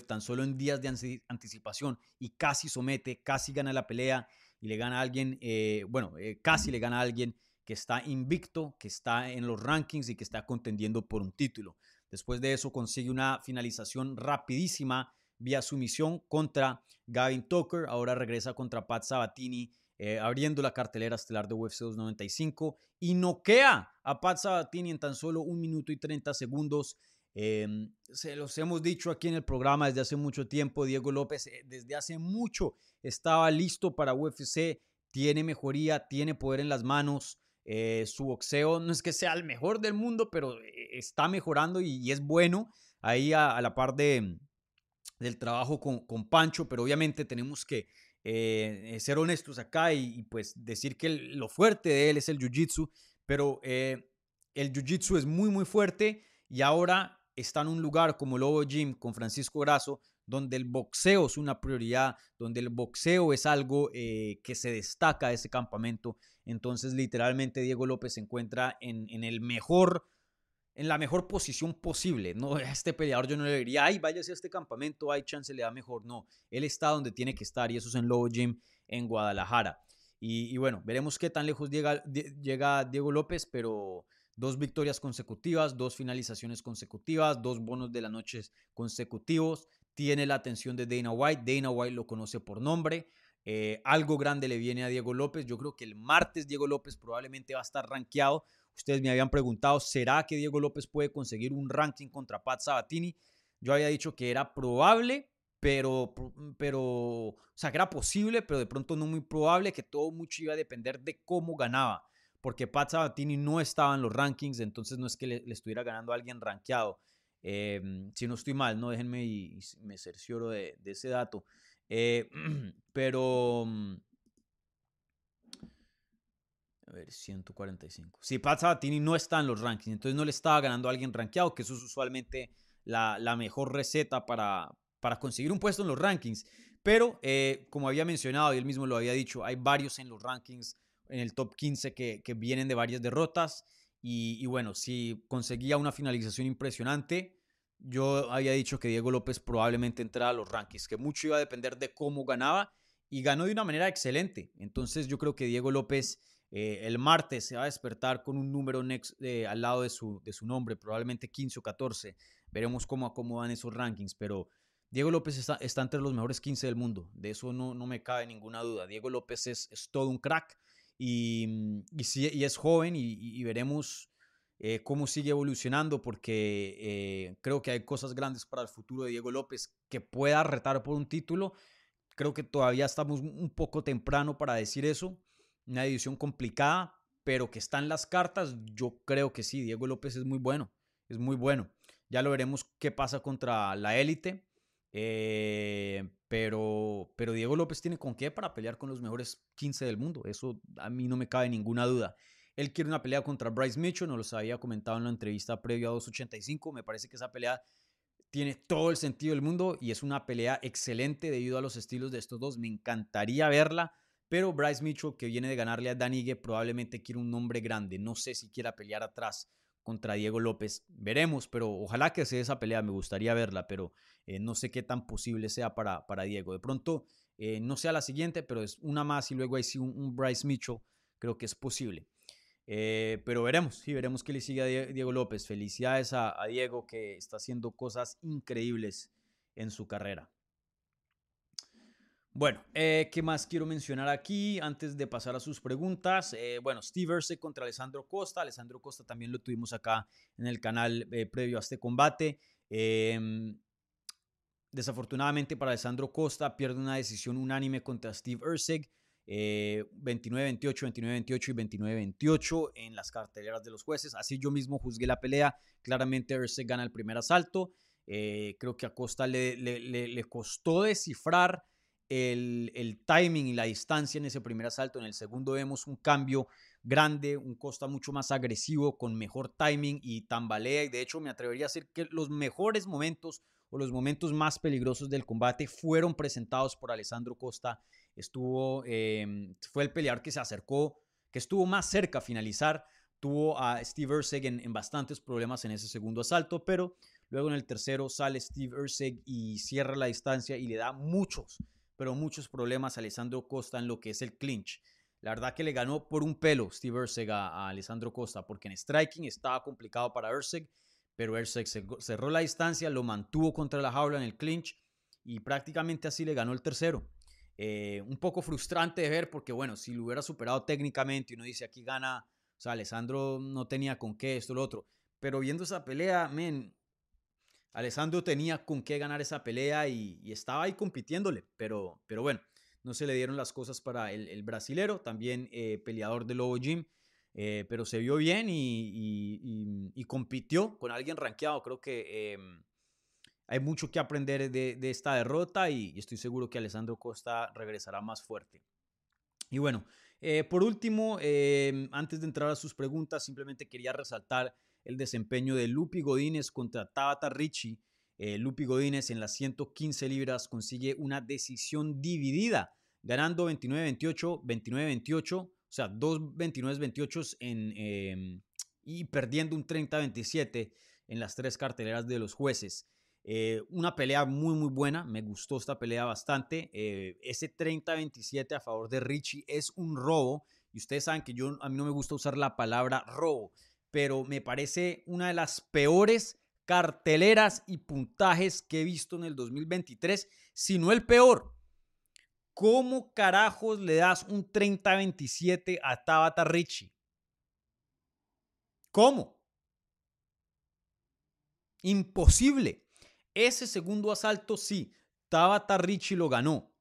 tan solo en días de anticipación y casi somete, casi gana la pelea y le gana a alguien, eh, bueno, eh, casi le gana a alguien que está invicto, que está en los rankings y que está contendiendo por un título. Después de eso consigue una finalización rapidísima vía sumisión contra Gavin Tucker. Ahora regresa contra Pat Sabatini, eh, abriendo la cartelera estelar de UFC 295 y noquea a Pat Sabatini en tan solo un minuto y 30 segundos. Em, se los hemos dicho aquí en el programa desde hace mucho tiempo. Diego López eh, desde hace mucho estaba listo para UFC. Tiene mejoría, tiene poder en las manos. Eh, su boxeo no es que sea el mejor del mundo, pero está mejorando y, es bueno. Ahí a la par de, del trabajo con, con Pancho, pero obviamente tenemos que eh, ser honestos acá y, pues decir que lo fuerte de él es el Jiu-Jitsu, pero eh, el Jiu-Jitsu es muy, muy fuerte y ahora está en un lugar como Lobo Gym con Francisco Grasso, donde el boxeo es una prioridad, donde el boxeo es algo eh, que se destaca de ese campamento. Entonces, literalmente, Diego López se encuentra en, en el mejor en la mejor posición posible. No, a este peleador yo no le diría, ay, váyase a este campamento, hay chance, le da mejor. No, él está donde tiene que estar y eso es en Lobo Gym en Guadalajara. Y, bueno, veremos qué tan lejos llega, llega Diego López, pero dos victorias consecutivas, dos finalizaciones consecutivas, dos bonos de la noche consecutivos. Tiene la atención de Dana White. Dana White lo conoce por nombre. Eh, algo grande le viene a Diego López. Yo creo que el martes Diego López probablemente va a estar rankeado Ustedes me habían preguntado, ¿será que Diego López puede conseguir un ranking contra Pat Sabatini? Yo había dicho que era probable, pero, pero, o sea, que era posible, pero de pronto no muy probable, que todo mucho iba a depender de cómo ganaba, porque Pat Sabatini no estaba en los rankings, entonces no es que le, estuviera ganando a alguien rankeado. Em, si no estoy mal, no déjenme y, me cercioro de, ese dato. Eh, pero mm, a ver, 145. Si Pat Sabatini no está en los rankings, entonces no le estaba ganando a alguien rankeado, que eso es usualmente la, mejor receta para, conseguir un puesto en los rankings. Pero, eh, como había mencionado y él mismo lo había dicho, hay varios en los rankings, en el top 15, que, vienen de varias derrotas. Y, bueno, si conseguía una finalización impresionante, yo había dicho que Diego López probablemente entrara a los rankings, que mucho iba a depender de cómo ganaba y ganó de una manera excelente. Entonces yo creo que Diego López eh, el martes se va a despertar con un número eh, al lado de su, de su nombre, probablemente 15 o 14. Veremos cómo acomodan esos rankings, pero Diego López está, está entre los mejores 15 del mundo. De eso no, no me cabe ninguna duda. Diego López es, es todo un crack y, y, y es joven y, veremos eh, cómo sigue evolucionando porque creo que hay cosas grandes para el futuro de Diego López que pueda retar por un título. Creo que todavía estamos un poco temprano para decir eso una edición complicada, pero que está en las cartas, yo creo que sí, Diego López es muy bueno, es muy bueno. Ya lo veremos qué pasa contra la élite, eh, pero, pero Diego López tiene con qué para pelear con los mejores 15 del mundo, eso a mí no me cabe ninguna duda. Él quiere una pelea contra Bryce Mitchell, nos lo había comentado en la entrevista previa a 285, me parece que esa pelea tiene todo el sentido del mundo y es una pelea excelente debido a los estilos de estos dos, me encantaría verla pero Bryce Mitchell, que viene de ganarle a Danigue, probablemente quiere un nombre grande. No sé si quiera pelear atrás contra Diego López. Veremos, pero ojalá que sea esa pelea. Me gustaría verla, pero eh, no sé qué tan posible sea para, para Diego. De pronto, eh, no sea la siguiente, pero es una más y luego hay sí un, Bryce Mitchell. Creo que es posible. Eh, pero veremos, sí, veremos qué le sigue a Diego López. Felicidades a Diego que está haciendo cosas increíbles en su carrera. Bueno, eh, ¿qué más quiero mencionar aquí antes de pasar a sus preguntas? Eh, bueno, Steve Erse contra Alessandro Costa. Alessandro Costa también lo tuvimos acá en el canal eh, previo a este combate. Em, desafortunadamente para Alessandro Costa pierde una decisión unánime contra Steve Erseg. 29-28, 29-28 y 29-28 en las carteleras de los jueces. Así yo mismo juzgué la pelea. Claramente Erseg gana el primer asalto. creo que a Costa le, costó descifrar el, timing y la distancia en ese primer asalto. En el segundo vemos un cambio grande, un Costa mucho más agresivo, con mejor timing y tambalea. Y de hecho me atrevería a decir que los mejores momentos o los momentos más peligrosos del combate fueron presentados por Alessandro Costa. Estuvo, em, fue el peleador que se acercó, que estuvo más cerca a finalizar. Tuvo a Steve Erseg en, en bastantes problemas en ese segundo asalto, pero luego en el tercero sale Steve Erseg y cierra la distancia y le da muchos, pero muchos problemas a Alessandro Costa en lo que es el clinch. La verdad que le ganó por un pelo Steve Erseg a, Alessandro Costa, porque en striking estaba complicado para Erseg, pero Erseg cerró la distancia, lo mantuvo contra la jaula en el clinch y prácticamente así le ganó el tercero. Eh, un poco frustrante de ver porque, bueno, si lo hubiera superado técnicamente y uno dice aquí gana, o sea, Alessandro no tenía con qué, esto, lo otro. Pero viendo esa pelea, men, Alessandro tenía con qué ganar esa pelea y, estaba ahí compitiéndole, pero, pero bueno, no se le dieron las cosas para el, brasilero, también eh, peleador de Lobo Jim, eh, pero se vio bien y, compitió con alguien rankeado. Creo que em, hay mucho que aprender de, esta derrota y, estoy seguro que Alessandro Costa regresará más fuerte. Y bueno, eh, por último, em, antes de entrar a sus preguntas, simplemente quería resaltar el desempeño de Lupi Godínez contra Tabata Ricci. Eh, Lupi Godínez en las 115 libras consigue una decisión dividida, ganando 29-28, 29-28, o sea, dos 29-28 en, em, y perdiendo un 30-27 en las tres carteleras de los jueces. Eh, una pelea muy, muy buena. Me gustó esta pelea bastante. Eh, ese 30-27 a favor de Richie es un robo. Y ustedes saben que yo, a mí no me gusta usar la palabra robo pero me parece una de las peores carteleras y puntajes que he visto en el 2023, si no el peor. ¿Cómo carajos le das un 30-27 a Tabata Richie? ¿Cómo? Imposible. Ese segundo asalto sí, Tabata Richie lo ganó.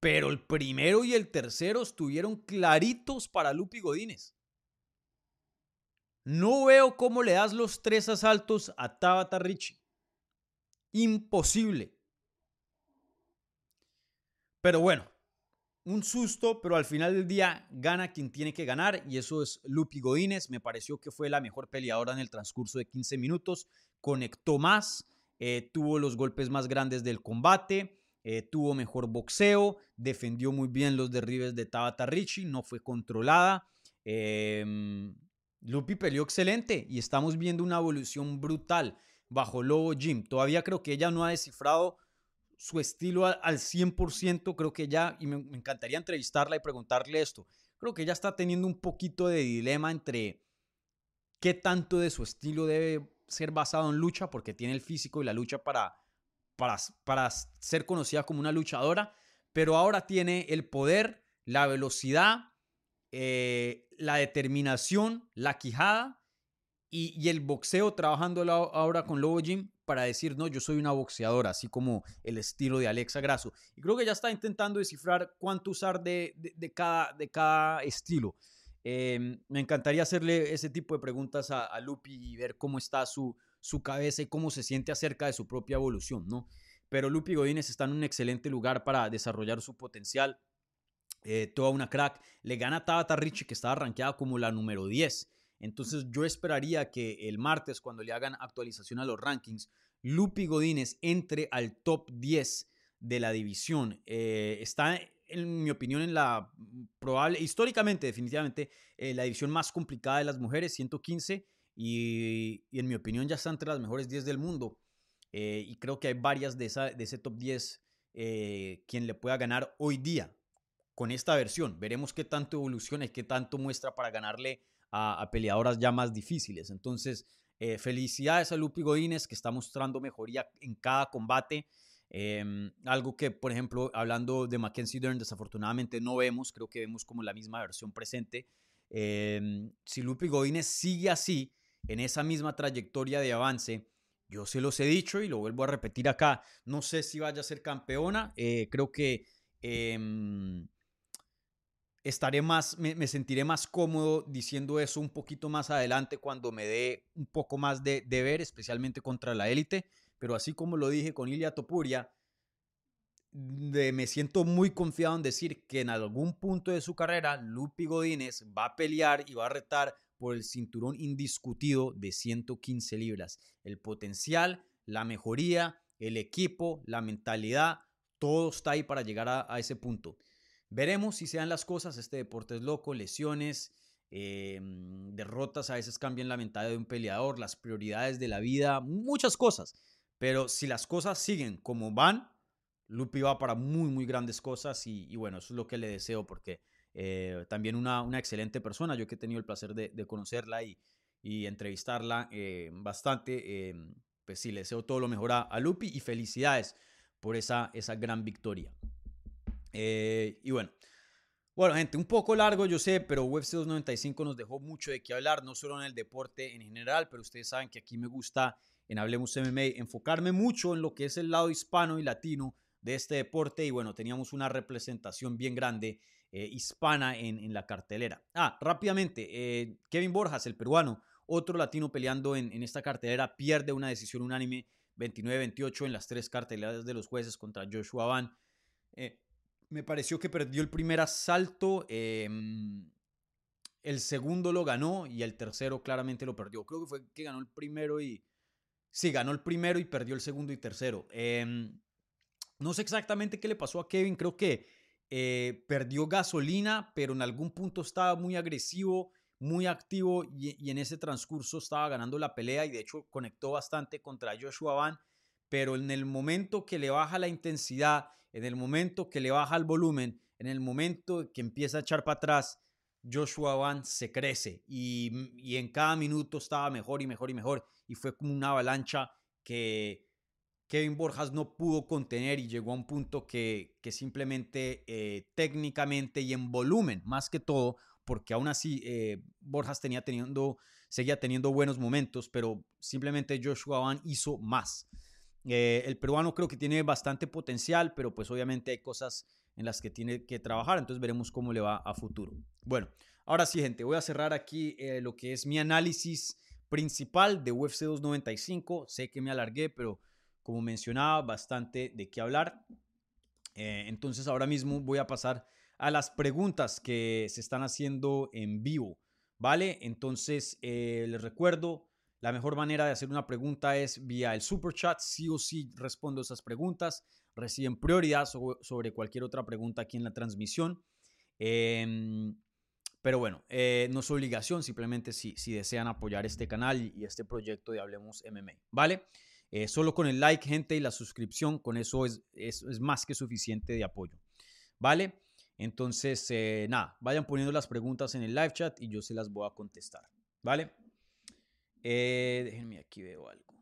Pero el primero y el tercero estuvieron claritos para Lupi Godínez. No veo cómo le das los tres asaltos a Tabata Richie. Imposible. Pero bueno, un susto, pero al final del día gana quien tiene que ganar y eso es Lupi Godínez. Me pareció que fue la mejor peleadora en el transcurso de 15 minutos. Conectó más, eh, tuvo los golpes más grandes del combate. Eh, tuvo mejor boxeo, defendió muy bien los derribes de Tabata Richie, no fue controlada. Em, Lupi peleó excelente y estamos viendo una evolución brutal bajo Lobo Jim. Todavía creo que ella no ha descifrado su estilo al, 100%. Creo que ya, y me, me encantaría entrevistarla y preguntarle esto. Creo que ella está teniendo un poquito de dilema entre qué tanto de su estilo debe ser basado en lucha, porque tiene el físico y la lucha para, para, para ser conocida como una luchadora, pero ahora tiene el poder, la velocidad, eh, la determinación, la quijada y, el boxeo trabajando ahora con Lobo Jim para decir, no, yo soy una boxeadora, así como el estilo de Alexa Grasso. Y creo que ya está intentando descifrar cuánto usar de, de, cada, de cada estilo. Em, me encantaría hacerle ese tipo de preguntas a, a, Lupi y ver cómo está su, su cabeza y cómo se siente acerca de su propia evolución, ¿no? Pero Lupi Godínez está en un excelente lugar para desarrollar su potencial. Eh, toda una crack. Le gana a Tabata Richie, que estaba rankeada como la número 10. Entonces yo esperaría que el martes, cuando le hagan actualización a los rankings, Lupi Godínez entre al top 10 de la división. Eh, está en mi opinión, en la probable, históricamente, definitivamente, eh, la división más complicada de las mujeres, 115, y, en mi opinión ya está entre las mejores 10 del mundo. Eh, y creo que hay varias de, esa, de ese top 10 eh, quien le pueda ganar hoy día con esta versión. Veremos qué tanto evoluciona y qué tanto muestra para ganarle a, peleadoras ya más difíciles. Entonces, felicidades a Lupi Godínez que está mostrando mejoría en cada combate. Em, algo que, por ejemplo, hablando de Mackenzie Dern, desafortunadamente no vemos, creo que vemos como la misma versión presente. Em, si Lupi Godínez sigue así, en esa misma trayectoria de avance, yo se los he dicho y lo vuelvo a repetir acá, no sé si vaya a ser campeona, eh, creo que em, estaré más, me, sentiré más cómodo diciendo eso un poquito más adelante cuando me dé un poco más de, de ver, especialmente contra la élite pero así como lo dije con Ilia Topuria, me siento muy confiado en decir que en algún punto de su carrera Lupi Godínez va a pelear y va a retar por el cinturón indiscutido de 115 libras. El potencial, la mejoría, el equipo, la mentalidad, todo está ahí para llegar a, ese punto. Veremos si sean las cosas. Este deporte es loco, lesiones, em, derrotas a veces cambian la mentalidad de un peleador, las prioridades de la vida, muchas cosas. Pero si las cosas siguen como van, Lupi va para muy, muy grandes cosas y, bueno, eso es lo que le deseo porque eh, también una, una, excelente persona, yo que he tenido el placer de, conocerla y, entrevistarla eh, bastante, eh, pues sí, le deseo todo lo mejor a, Lupi y felicidades por esa, esa gran victoria. y bueno, bueno, gente, un poco largo, yo sé, pero UFC 295 nos dejó mucho de qué hablar, no solo en el deporte en general, pero ustedes saben que aquí me gusta en Hablemos MMA, enfocarme mucho en lo que es el lado hispano y latino de este deporte y bueno, teníamos una representación bien grande eh, hispana en, la cartelera. Ah, rápidamente, eh, Kevin Borjas, el peruano, otro latino peleando en, esta cartelera, pierde una decisión unánime 29-28 en las tres carteleras de los jueces contra Joshua Van. Eh, me pareció que perdió el primer asalto, em, el segundo lo ganó y el tercero claramente lo perdió. Creo que fue que ganó el primero y Sí, ganó el primero y perdió el segundo y tercero. Em, no sé exactamente qué le pasó a Kevin. Creo que eh, perdió gasolina, pero en algún punto estaba muy agresivo, muy activo y, en ese transcurso estaba ganando la pelea y de hecho conectó bastante contra Joshua Van. Pero en el momento que le baja la intensidad, en el momento que le baja el volumen, en el momento que empieza a echar para atrás, Joshua Van se crece y, en cada minuto estaba mejor y mejor y mejor y fue como una avalancha que Kevin Borjas no pudo contener y llegó a un punto que, que simplemente eh, técnicamente y en volumen, más que todo, porque aún así eh, Borjas tenía teniendo, seguía teniendo buenos momentos, pero simplemente Joshua Van hizo más. Eh, el peruano creo que tiene bastante potencial, pero pues obviamente hay cosas en las que tiene que trabajar, entonces veremos cómo le va a futuro. Bueno, ahora sí, gente, voy a cerrar aquí lo que es mi análisis principal de UFC 295. Sé que me alargué, pero como mencionaba, bastante de qué hablar. Eh, entonces ahora mismo voy a pasar a las preguntas que se están haciendo en vivo, ¿vale? Entonces eh, les recuerdo, la mejor manera de hacer una pregunta es vía el super chat. Sí o sí respondo esas preguntas reciben prioridad sobre cualquier otra pregunta aquí en la transmisión. Em, Pero bueno, eh, no es obligación, simplemente si, si desean apoyar este canal y este proyecto de Hablemos MMA, ¿vale? Eh, solo con el like, gente, y la suscripción, con eso es, más que suficiente de apoyo, ¿vale? Entonces, eh, nada, vayan poniendo las preguntas en el live chat y yo se las voy a contestar, ¿vale? Eh, déjenme aquí veo algo.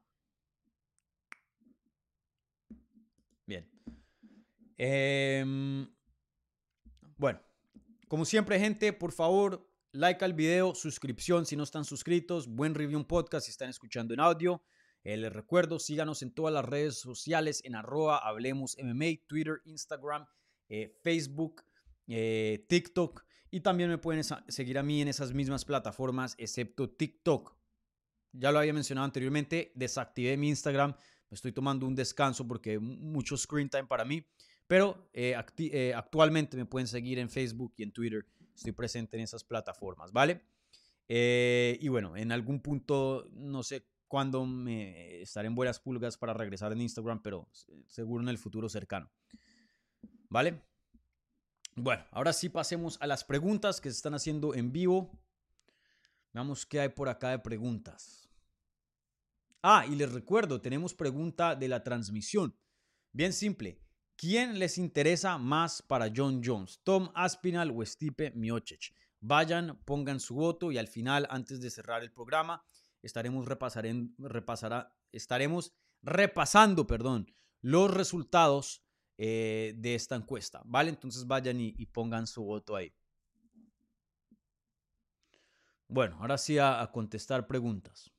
Bien. Em, bueno, como siempre, gente, por favor, like al video, suscripción si no están suscritos, buen review un podcast si están escuchando en audio. Eh, les recuerdo, síganos en todas las redes sociales en arroba hablemos MMA, Twitter, Instagram, eh, Facebook, eh, TikTok. Y también me pueden seguir a mí en esas mismas plataformas, excepto TikTok. Ya lo había mencionado anteriormente, desactivé mi Instagram. Me estoy tomando un descanso porque mucho screen time para mí. Pero eh, actualmente me pueden seguir en Facebook y en Twitter. Estoy presente en esas plataformas, ¿vale? Y bueno, en algún punto, no sé cuándo me estaré en buenas pulgas para regresar en Instagram, pero seguro en el futuro cercano. ¿Vale? Bueno, ahora sí pasemos a las preguntas que se están haciendo en vivo. Veamos qué hay por acá de preguntas. Ah, y les recuerdo, tenemos pregunta de la transmisión. Bien simple. ¿Quién les interesa más para John Jones? ¿Tom Aspinall o Stipe Miocic? Vayan, pongan su voto y al final, antes de cerrar el programa, estaremos, repasará, estaremos repasando perdón, los resultados eh, de esta encuesta. ¿Vale? Entonces vayan y, pongan su voto ahí. Bueno, ahora sí a, a contestar preguntas.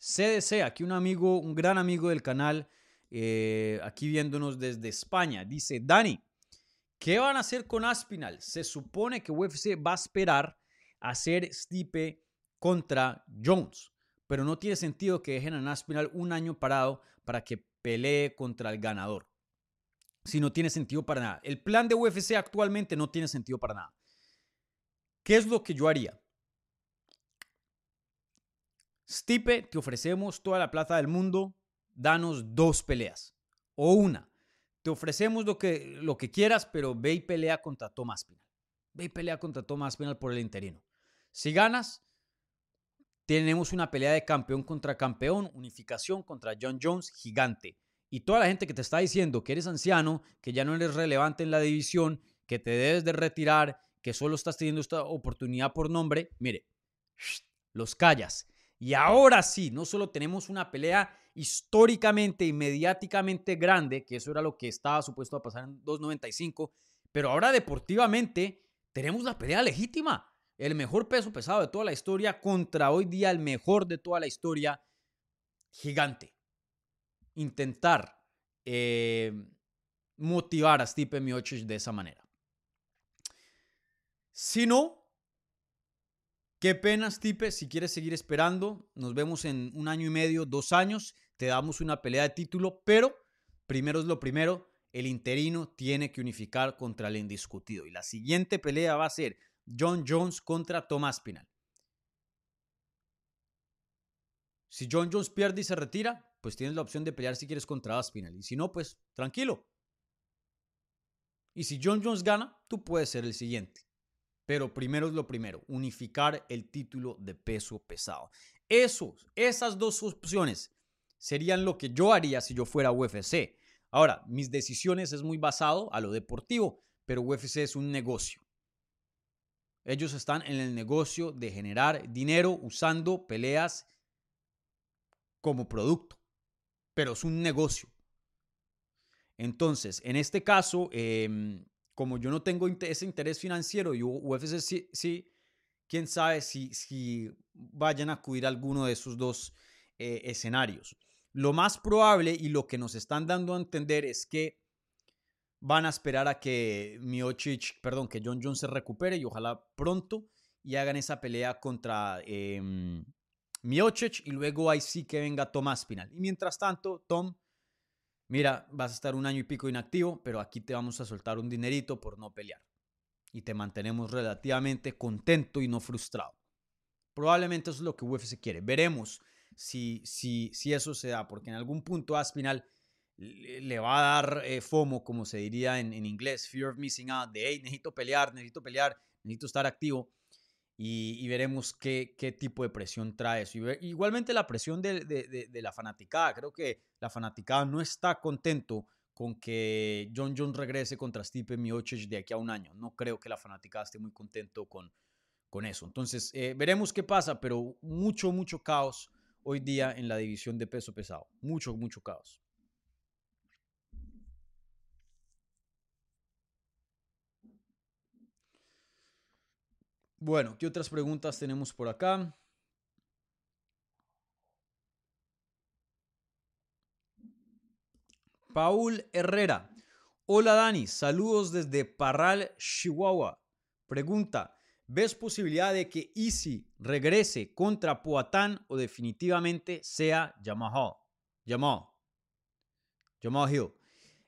CDC, aquí un amigo, un gran amigo del canal, eh, aquí viéndonos desde España, dice, Dani, ¿qué van a hacer con Aspinal? Se supone que UFC va a esperar a hacer Stipe contra Jones, pero no tiene sentido que dejen a Aspinal un año parado para que pelee contra el ganador. Si no tiene sentido para nada. El plan de UFC actualmente no tiene sentido para nada. ¿Qué es lo que yo haría? Stipe, te ofrecemos toda la plata del mundo, danos dos peleas o una. Te ofrecemos lo que, lo que quieras, pero ve y pelea contra Tomás Pinal. Ve y pelea contra Tomás Pinal por el interino. Si ganas, tenemos una pelea de campeón contra campeón, unificación contra John Jones, gigante. Y toda la gente que te está diciendo que eres anciano, que ya no eres relevante en la división, que te debes de retirar, que solo estás teniendo esta oportunidad por nombre, mire, los callas y ahora sí, no solo tenemos una pelea históricamente y mediáticamente grande, que eso era lo que estaba supuesto a pasar en 295, pero ahora deportivamente tenemos la pelea legítima. El mejor peso pesado de toda la historia contra hoy día el mejor de toda la historia, gigante. Intentar eh, motivar a Stipe Miocic de esa manera. Si no, Qué pena, Stipe, si quieres seguir esperando, nos vemos en un año y medio, dos años, te damos una pelea de título, pero primero es lo primero, el interino tiene que unificar contra el indiscutido. Y la siguiente pelea va a ser John Jones contra Tomás Pinal. Si John Jones pierde y se retira, pues tienes la opción de pelear si quieres contra Aspinal. Y si no, pues tranquilo. Y si John Jones gana, tú puedes ser el siguiente. Pero primero es lo primero, unificar el título de peso pesado. Esos, esas dos opciones serían lo que yo haría si yo fuera UFC. Ahora, mis decisiones es muy basado a lo deportivo, pero UFC es un negocio. Ellos están en el negocio de generar dinero usando peleas como producto, pero es un negocio. Entonces, en este caso, eh, como yo no tengo ese interés financiero y UFC sí, quién sabe si, si vayan a acudir a alguno de esos dos eh, escenarios. Lo más probable y lo que nos están dando a entender es que van a esperar a que Miocic, perdón, que John Jones se recupere y ojalá pronto y hagan esa pelea contra eh, Miocic y luego ahí sí que venga Tomás Pinal. Y mientras tanto, Tom mira, vas a estar un año y pico inactivo, pero aquí te vamos a soltar un dinerito por no pelear. Y te mantenemos relativamente contento y no frustrado. Probablemente eso es lo que UFC quiere. Veremos si, si, si eso se da, porque en algún punto Aspinal le va a dar eh, FOMO, como se diría en, en, inglés, Fear of Missing Out, de, hey, necesito pelear, necesito pelear, necesito estar activo. Y, veremos qué, qué, tipo de presión trae eso. igualmente la presión de, de, de, la fanaticada. Creo que la fanaticada no está contento con que John Jones regrese contra Stipe Miocic de aquí a un año. No creo que la fanaticada esté muy contento con, con eso. Entonces, eh, veremos qué pasa, pero mucho, mucho caos hoy día en la división de peso pesado. Mucho, mucho caos. Bueno, ¿qué otras preguntas tenemos por acá? Paul Herrera. Hola Dani, saludos desde Parral, Chihuahua. Pregunta, ¿ves posibilidad de que Easy regrese contra Poatán o definitivamente sea Yamaha? Yamaha. Yamaha Hill.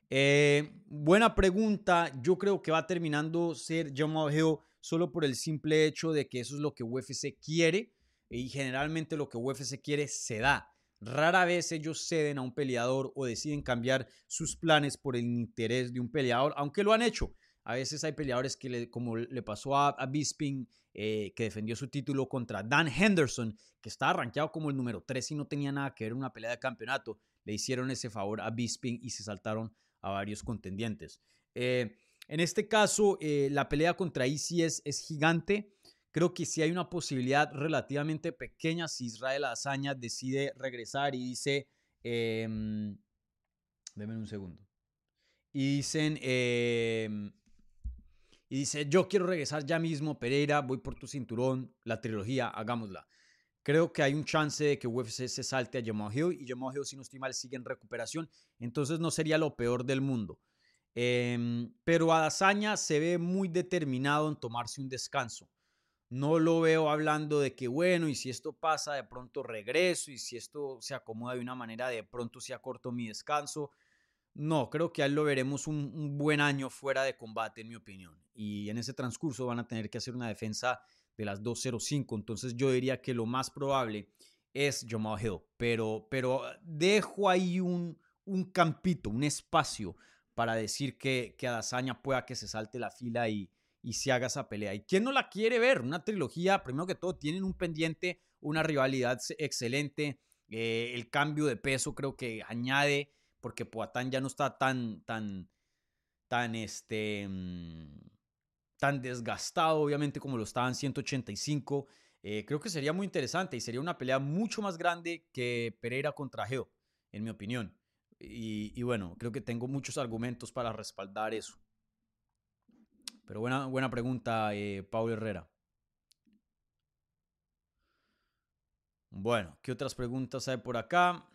Eh, buena pregunta. Yo creo que va terminando ser Yamaha Hill solo por el simple hecho de que eso es lo que UFC quiere y generalmente lo que UFC quiere se da. Rara vez ellos ceden a un peleador o deciden cambiar sus planes por el interés de un peleador, aunque lo han hecho. A veces hay peleadores que, como le pasó a, Bisping, eh, que defendió su título contra Dan Henderson, que estaba arranqueado como el número 3 y no tenía nada que ver en una pelea de campeonato, le hicieron ese favor a Bisping y se saltaron a varios contendientes. Eh, en este caso, eh, la pelea contra Easy es, gigante. Creo que sí hay una posibilidad relativamente pequeña si Israel Hazaña decide regresar y dice, eh, un segundo, y dicen, em, y dice, yo quiero regresar ya mismo, Pereira, voy por tu cinturón, la trilogía, hagámosla. Creo que hay un chance de que UFC se salte a Jamal Hill y Jamal Hill, si no estoy mal, sigue en recuperación. Entonces no sería lo peor del mundo. Em, pero Adazaña se ve muy determinado en tomarse un descanso. No lo veo hablando de que, bueno, y si esto pasa, de pronto regreso, y si esto se acomoda de una manera, de pronto se acorto mi descanso. No, creo que a él lo veremos un, buen año fuera de combate, en mi opinión. Y en ese transcurso van a tener que hacer una defensa de las 2.05. Entonces yo diría que lo más probable es Jamal Hill. Pero, pero dejo ahí un, un campito, un espacio para decir que, que Adazaña pueda que se salte la fila y, y se haga esa pelea. ¿Y quién no la quiere ver? Una trilogía, primero que todo, tienen un pendiente, una rivalidad excelente. Eh, el cambio de peso creo que añade, porque Poatán ya no está tan, tan, tan, este, mm, tan desgastado, obviamente, como lo estaba en 185. Eh, creo que sería muy interesante y sería una pelea mucho más grande que Pereira contra Geo, en mi opinión. Y, bueno, creo que tengo muchos argumentos para respaldar eso. Pero buena, buena pregunta, eh, Paulo Herrera. Bueno, ¿qué otras preguntas hay por acá?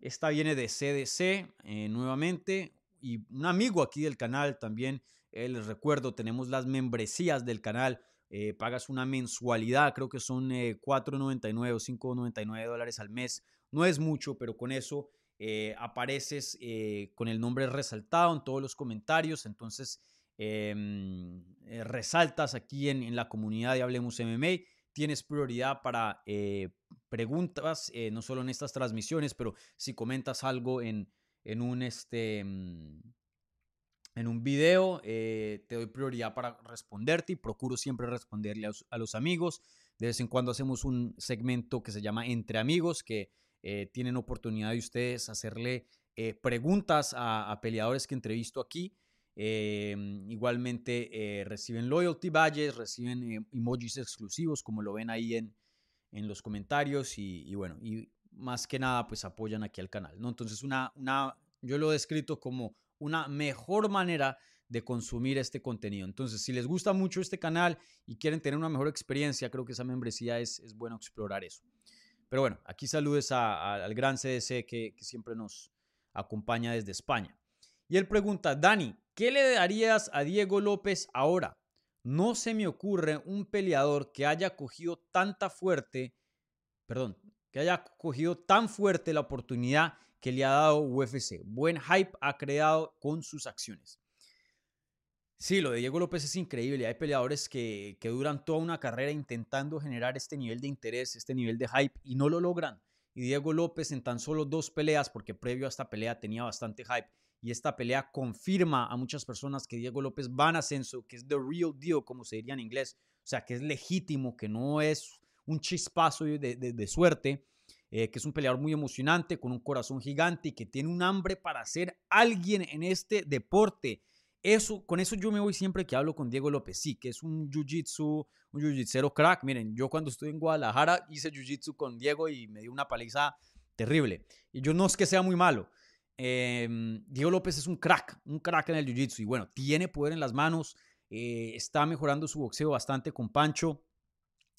Esta viene de CDC eh, nuevamente y un amigo aquí del canal también. Eh, les recuerdo, tenemos las membresías del canal. Eh, pagas una mensualidad, creo que son 4.99 o 5.99 dólares al mes no es mucho, pero con eso eh, apareces eh, con el nombre resaltado en todos los comentarios. Entonces, em, eh, resaltas aquí en, la comunidad de Hablemos MMA. Tienes prioridad para preguntas, no solo en estas transmisiones, pero si comentas algo en, en un, este, mm, en un video, te doy prioridad para responderte y procuro siempre responderle a, a los amigos. De vez en cuando hacemos un segmento que se llama Entre Amigos, que eh, tienen oportunidad de ustedes hacerle eh, preguntas a, peleadores que entrevisto aquí. Em, igualmente eh, reciben loyalty badges, reciben emojis exclusivos, como lo ven ahí en, en los comentarios. Y, bueno, y más que nada, pues apoyan aquí al canal. ¿no? Entonces, una, una, yo lo he descrito como una mejor manera de consumir este contenido. Entonces, si les gusta mucho este canal y quieren tener una mejor experiencia, creo que esa membresía es, es bueno explorar eso. Pero bueno, aquí saludes al gran CDC que, siempre nos acompaña desde España. Y él pregunta, Dani, ¿qué le darías a Diego López ahora? No se me ocurre un peleador que haya cogido tanta fuerte, perdón, que haya cogido tan fuerte la oportunidad que le ha dado UFC. Buen hype ha creado con sus acciones. Sí, lo de Diego López es increíble. Hay peleadores que, duran toda una carrera intentando generar este nivel de interés, este nivel de hype y no lo logran. y Diego López en tan solo dos peleas, porque previo a esta pelea tenía bastante hype, y esta pelea confirma a muchas personas que Diego López va en ascenso, que es the real deal, como se diría en inglés, o sea, que es legítimo, que no es un chispazo de, suerte, eh, que es un peleador muy emocionante, con un corazón gigante y que tiene un hambre para ser alguien en este deporte. Eso, con eso yo me voy siempre que hablo con Diego López. Sí, que es un jiu-jitsu, un jiu-jitsero crack. Miren, yo cuando estuve en Guadalajara hice jiu-jitsu con Diego y me dio una paliza terrible. Y yo no es que sea muy malo. Em, Diego López es un crack, un crack en el jiu-jitsu. Y bueno, tiene poder en las manos. Eh, está mejorando su boxeo bastante con Pancho.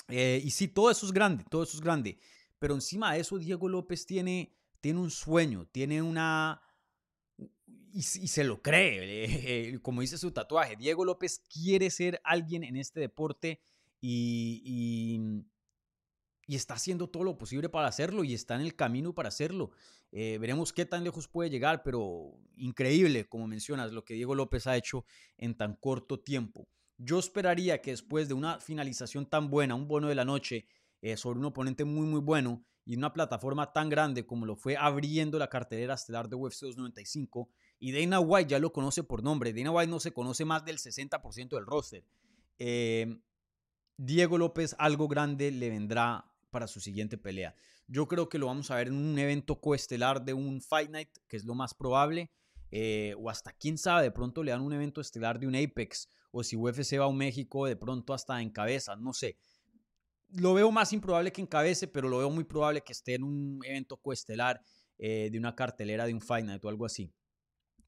Eh, y sí, todo eso es grande, todo eso es grande. Pero encima de eso, Diego López tiene, tiene un sueño, tiene una y, se lo cree, eh, como dice su tatuaje. Diego López quiere ser alguien en este deporte y, y, está haciendo todo lo posible para hacerlo y está en el camino para hacerlo. Eh, veremos qué tan lejos puede llegar, pero increíble, como mencionas, lo que Diego López ha hecho en tan corto tiempo. Yo esperaría que después de una finalización tan buena, un bono de la noche, eh, sobre un oponente muy, muy bueno y una plataforma tan grande como lo fue abriendo la cartelera estelar de UFC 295, y Dana White ya lo conoce por nombre. Dana White no se conoce más del 60% del roster. Eh, Diego López, algo grande le vendrá para su siguiente pelea. Yo creo que lo vamos a ver en un evento coestelar de un Fight Night, que es lo más probable. Eh, o hasta quién sabe, de pronto le dan un evento estelar de un Apex. O si UFC va a un México, de pronto hasta en cabeza, no sé. Lo veo más improbable que encabece, pero lo veo muy probable que esté en un evento coestelar eh, de una cartelera de un Fight Night o algo así.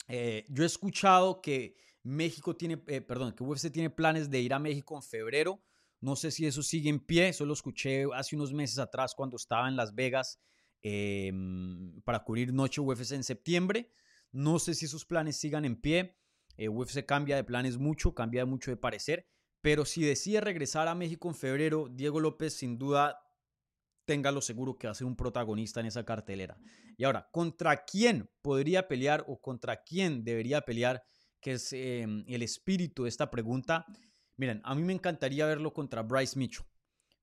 Eh, yo he escuchado que México tiene, eh, perdón, que UFC tiene planes de ir a México en febrero. No sé si eso sigue en pie, solo escuché hace unos meses atrás cuando estaba en Las Vegas em, para cubrir Noche UFC en septiembre. No sé si esos planes sigan en pie. Eh, UFC cambia de planes mucho, cambia mucho de parecer. Pero si decide regresar a México en febrero, Diego López sin duda téngalo seguro que va a ser un protagonista en esa cartelera. Y ahora, ¿contra quién podría pelear o contra quién debería pelear? Que es em, el espíritu de esta pregunta. Miren, a mí me encantaría verlo contra Bryce Mitchell.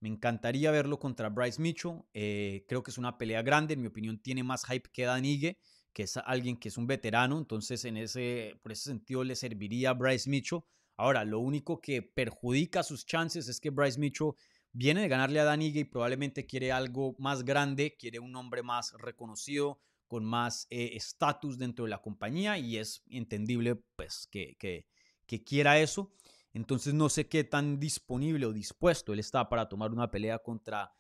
Me encantaría verlo contra Bryce Mitchell. Eh, creo que es una pelea grande. En mi opinión, tiene más hype que Dan Ige, que es alguien que es un veterano. Entonces, en ese, por ese sentido, le serviría a Bryce Mitchell. Ahora, lo único que perjudica sus chances es que Bryce Mitchell viene de ganarle a Danigue y probablemente quiere algo más grande, quiere un hombre más reconocido, con más eh, estatus dentro de la compañía y es entendible pues que, quiera eso. Entonces no sé qué tan disponible o dispuesto él está para tomar una pelea contra,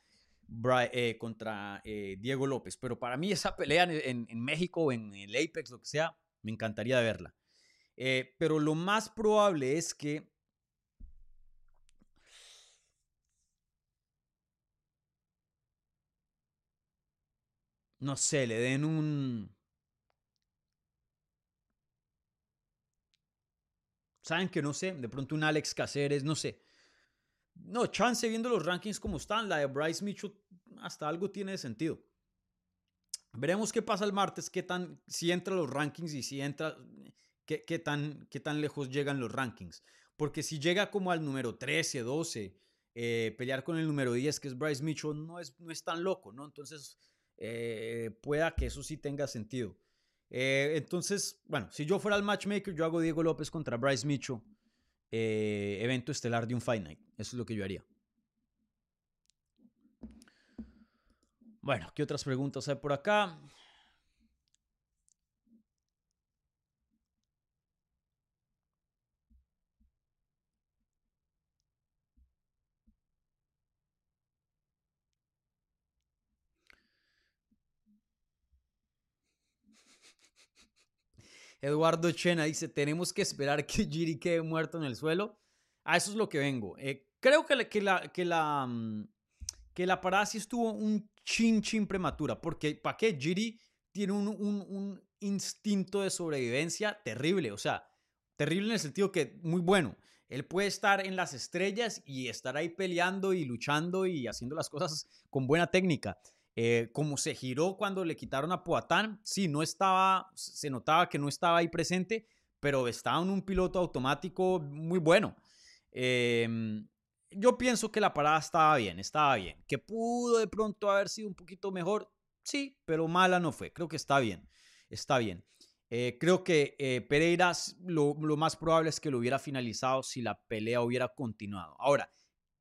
eh, contra eh, Diego López. Pero para mí esa pelea en, en, México en el Apex, lo que sea, me encantaría verla. Pero lo más probable es que no sé, le den un... Saben que no sé, de pronto un Alex Caceres, no sé. No, chance viendo los rankings como están, la de Bryce Mitchell hasta algo tiene sentido. Veremos qué pasa el martes, qué tan, si entra los rankings y si entra, qué, tan, qué tan lejos llegan los rankings. Porque si llega como al número 13, 12, eh, pelear con el número 10, que es Bryce Mitchell, no es, no es tan loco, ¿no? Entonces, eh, pueda que eso sí tenga sentido. Eh, entonces, bueno, si yo fuera el matchmaker, yo hago Diego López contra Bryce Mitchell, evento estelar de un Fight Night. Eso es lo que yo haría. Bueno, ¿qué otras preguntas hay por acá? Eduardo Chena dice, tenemos que esperar que Giri quede muerto en el suelo. A eso es lo que vengo. Eh, creo que la, que, la, que, la, mm, que la parada sí estuvo un chin chin prematura, porque ¿para qué? Giri tiene un, un, un, instinto de sobrevivencia terrible, o sea, terrible en el sentido que muy bueno. Él puede estar en las estrellas y estar ahí peleando y luchando y haciendo las cosas con buena técnica. Eh, como se giró cuando le quitaron a Poatán, sí, no estaba, se notaba que no estaba ahí presente, pero estaba en un piloto automático muy bueno. Em, yo pienso que la parada estaba bien, estaba bien. Que pudo de pronto haber sido un poquito mejor, Sí, pero mala no fue. Creo que está bien. Está bien. Eh, creo que eh, Pereira lo, lo, más probable es que lo hubiera finalizado si la pelea hubiera continuado. Ahora,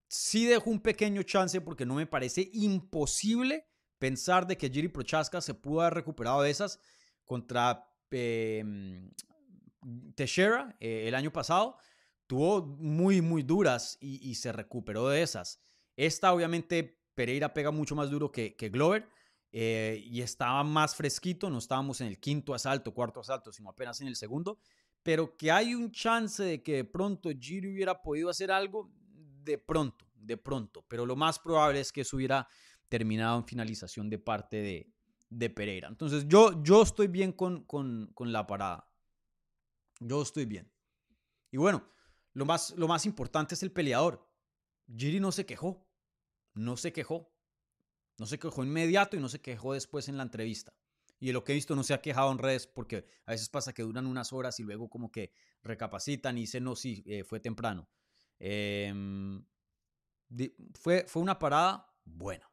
sí dejo un pequeño chance porque no me parece imposible pensar de que Jiri Prochaska se pudo haber recuperado de esas contra eh, Teixeira el año pasado. Tuvo muy, muy duras y, se recuperó de esas. Esta, obviamente, Pereira pega mucho más duro que, que Glover. Eh, y estaba más fresquito, no estábamos en el quinto asalto, cuarto asalto, sino apenas en el segundo, pero que hay un chance de que de pronto Giri hubiera podido hacer algo, de pronto, de pronto, pero lo más probable es que eso hubiera terminado en finalización de parte de, Pereira. Entonces yo, yo estoy bien con, con, la parada, yo estoy bien. Y bueno, lo más, lo más importante es el peleador. Giri no se quejó, no se quejó. No se quejó inmediato y no se quejó después en la entrevista. Y de lo que he visto no se ha quejado en redes porque a veces pasa que duran unas horas y luego como que recapacitan y dicen, no, sí, eh, fue temprano. Eh, fue, fue una parada buena.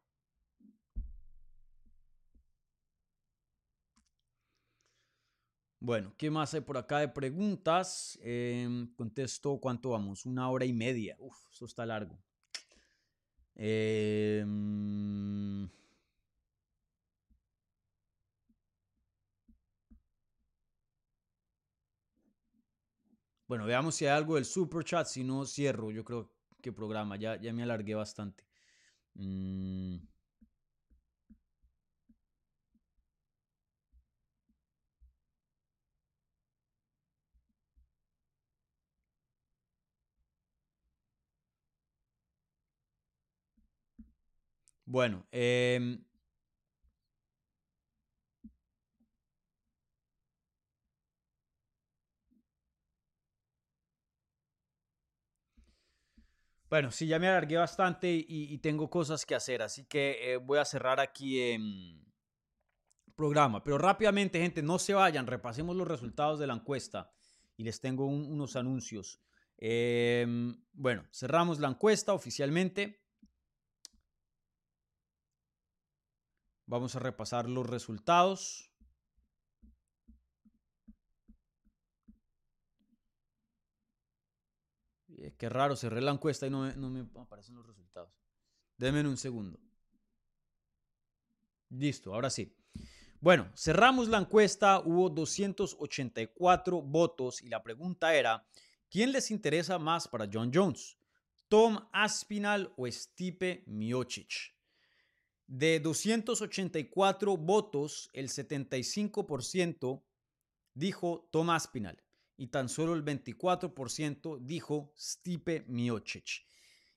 Bueno, ¿qué más hay por acá de preguntas? Eh, contesto, ¿cuánto vamos? Una hora y media. Uf, eso está largo. Eh, bueno, veamos si hay algo del super chat. Si no, cierro. Yo creo que programa. Ya, ya me alargué bastante. Mm. Bueno, eh, Bueno, sí, ya me alargué bastante y, tengo cosas que hacer, así que eh, voy a cerrar aquí el programa. Pero rápidamente, gente, no se vayan, repasemos los resultados de la encuesta y les tengo un, unos anuncios. Eh, bueno, cerramos la encuesta oficialmente. Vamos a repasar los resultados. Qué raro, cerré la encuesta y no me, aparecen los resultados. Denme un segundo. Listo, ahora sí. Bueno, cerramos la encuesta, hubo 284 votos y la pregunta era, ¿quién les interesa más para John Jones? ¿Tom Aspinal o Stipe Miocic? De 284 votos, el 75% dijo Tom Aspinal y tan solo el 24% dijo Stipe Miocic.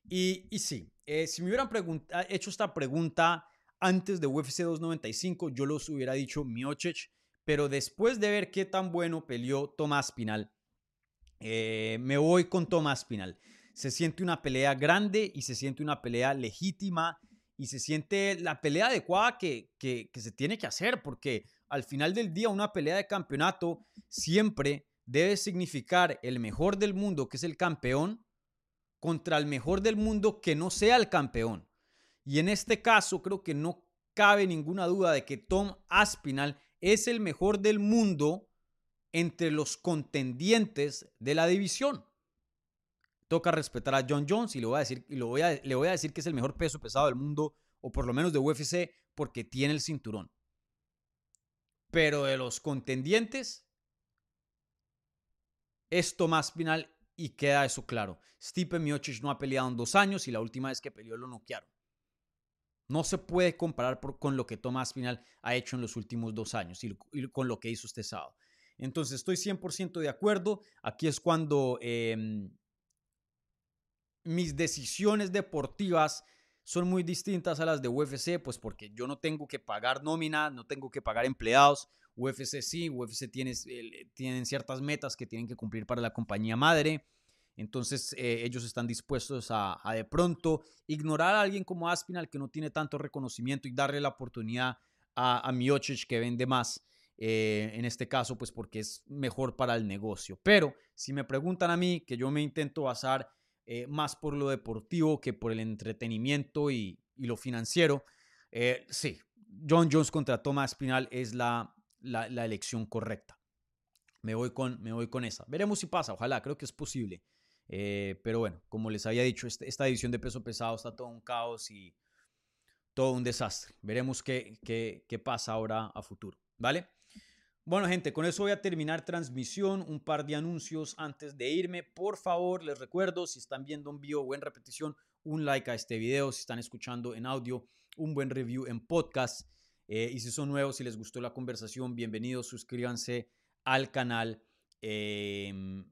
Y, y sí, eh, si me hubieran ah, hecho esta pregunta antes de UFC 295, yo los hubiera dicho Miocic, pero después de ver qué tan bueno peleó Tomás Pinal, eh, me voy con Tomás Pinal. Se siente una pelea grande y se siente una pelea legítima y se siente la pelea adecuada que, que, que se tiene que hacer, porque al final del día una pelea de campeonato siempre debe significar el mejor del mundo, que es el campeón, contra el mejor del mundo que no sea el campeón. Y en este caso creo que no cabe ninguna duda de que Tom Aspinal es el mejor del mundo entre los contendientes de la división. Toca respetar a John Jones y le voy a decir, y lo voy a, le voy a decir que es el mejor peso pesado del mundo, o por lo menos de UFC, porque tiene el cinturón. Pero de los contendientes, es Tomás Pinal y queda eso claro. Stipe Miocic no ha peleado en dos años y la última vez que peleó lo noquearon. No se puede comparar con lo que Tomás Pinal ha hecho en los últimos dos años y, con lo que hizo este sábado. Entonces estoy 100% de acuerdo. Aquí es cuando em, mis decisiones deportivas son muy distintas a las de UFC, pues porque yo no tengo que pagar nómina, no tengo que pagar empleados, UFC sí, UFC tiene, tienen ciertas metas que tienen que cumplir para la compañía madre. Entonces eh, ellos están dispuestos a, de pronto ignorar a alguien como Aspinal que no tiene tanto reconocimiento y darle la oportunidad a, a Miocic que vende más. Eh, en este caso, pues porque es mejor para el negocio. Pero si me preguntan a mí, que yo me intento basar eh, más por lo deportivo que por el entretenimiento y, y lo financiero, sí, John Jones contra Thomas Pinal es la, la, elección correcta. Me voy, con, me voy con esa. Veremos si pasa, ojalá, creo que es posible. Eh, pero bueno, como les había dicho, este, esta división de peso pesado está todo un caos y todo un desastre. Veremos qué, qué, qué pasa ahora a futuro, ¿vale? Bueno, gente, con eso voy a terminar transmisión. Un par de anuncios antes de irme. Por favor, les recuerdo, si están viendo un video o repetición, un like a este video. Si están escuchando en audio, un buen review en podcast. Eh, y si son nuevos, si les gustó la conversación, bienvenidos, suscríbanse al canal em,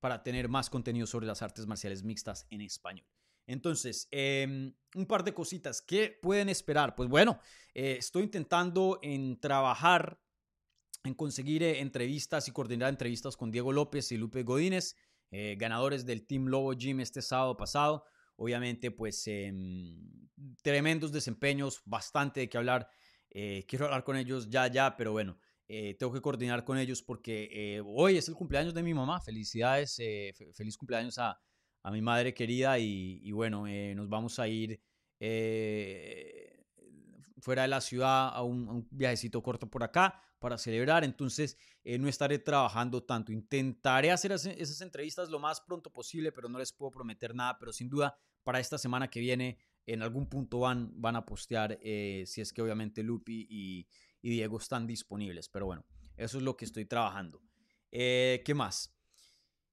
para tener más contenido sobre las artes marciales mixtas en español. Entonces, em, un par de cositas. ¿Qué pueden esperar? Pues bueno, eh, estoy intentando en trabajar en conseguir eh, entrevistas y coordinar entrevistas con Diego López y Lupe Godínez, eh, ganadores del Team Lobo Gym este sábado pasado. Obviamente, pues em, tremendos desempeños, bastante de qué hablar. Eh, quiero hablar con ellos ya, ya, pero bueno, tengo que coordinar con ellos porque hoy es el cumpleaños de mi mamá. Felicidades, feliz cumpleaños a, a, mi madre querida y, y bueno, nos vamos a ir fuera de la ciudad a un, viajecito corto por acá para celebrar, entonces eh, no estaré trabajando tanto. Intentaré hacer esas entrevistas lo más pronto posible, pero no les puedo prometer nada, pero sin duda para esta semana que viene en algún punto van, van a postear eh, si es que obviamente Lupi y, Diego están disponibles, pero bueno, eso es lo que estoy trabajando. Eh, ¿Qué más?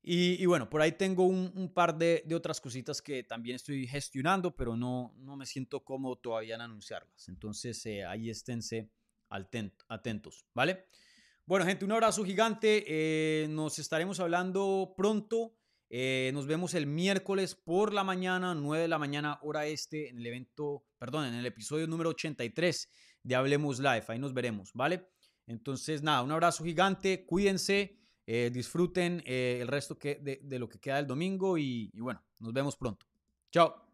Y, bueno, por ahí tengo un, par de, otras cositas que también estoy gestionando, pero no, no me siento cómodo todavía en anunciarlas. Entonces ahí esténse atentos, ¿vale? Bueno, gente, un abrazo gigante. Eh, nos estaremos hablando pronto. Eh, nos vemos el miércoles por la mañana, 9 de la mañana, hora este, en el evento, perdón, en el episodio número 83 de Hablemos Live. Ahí nos veremos, ¿vale? Entonces, nada, un abrazo gigante. Cuídense. Eh, disfruten el resto de, lo que queda del domingo y bueno, nos vemos pronto. Chao.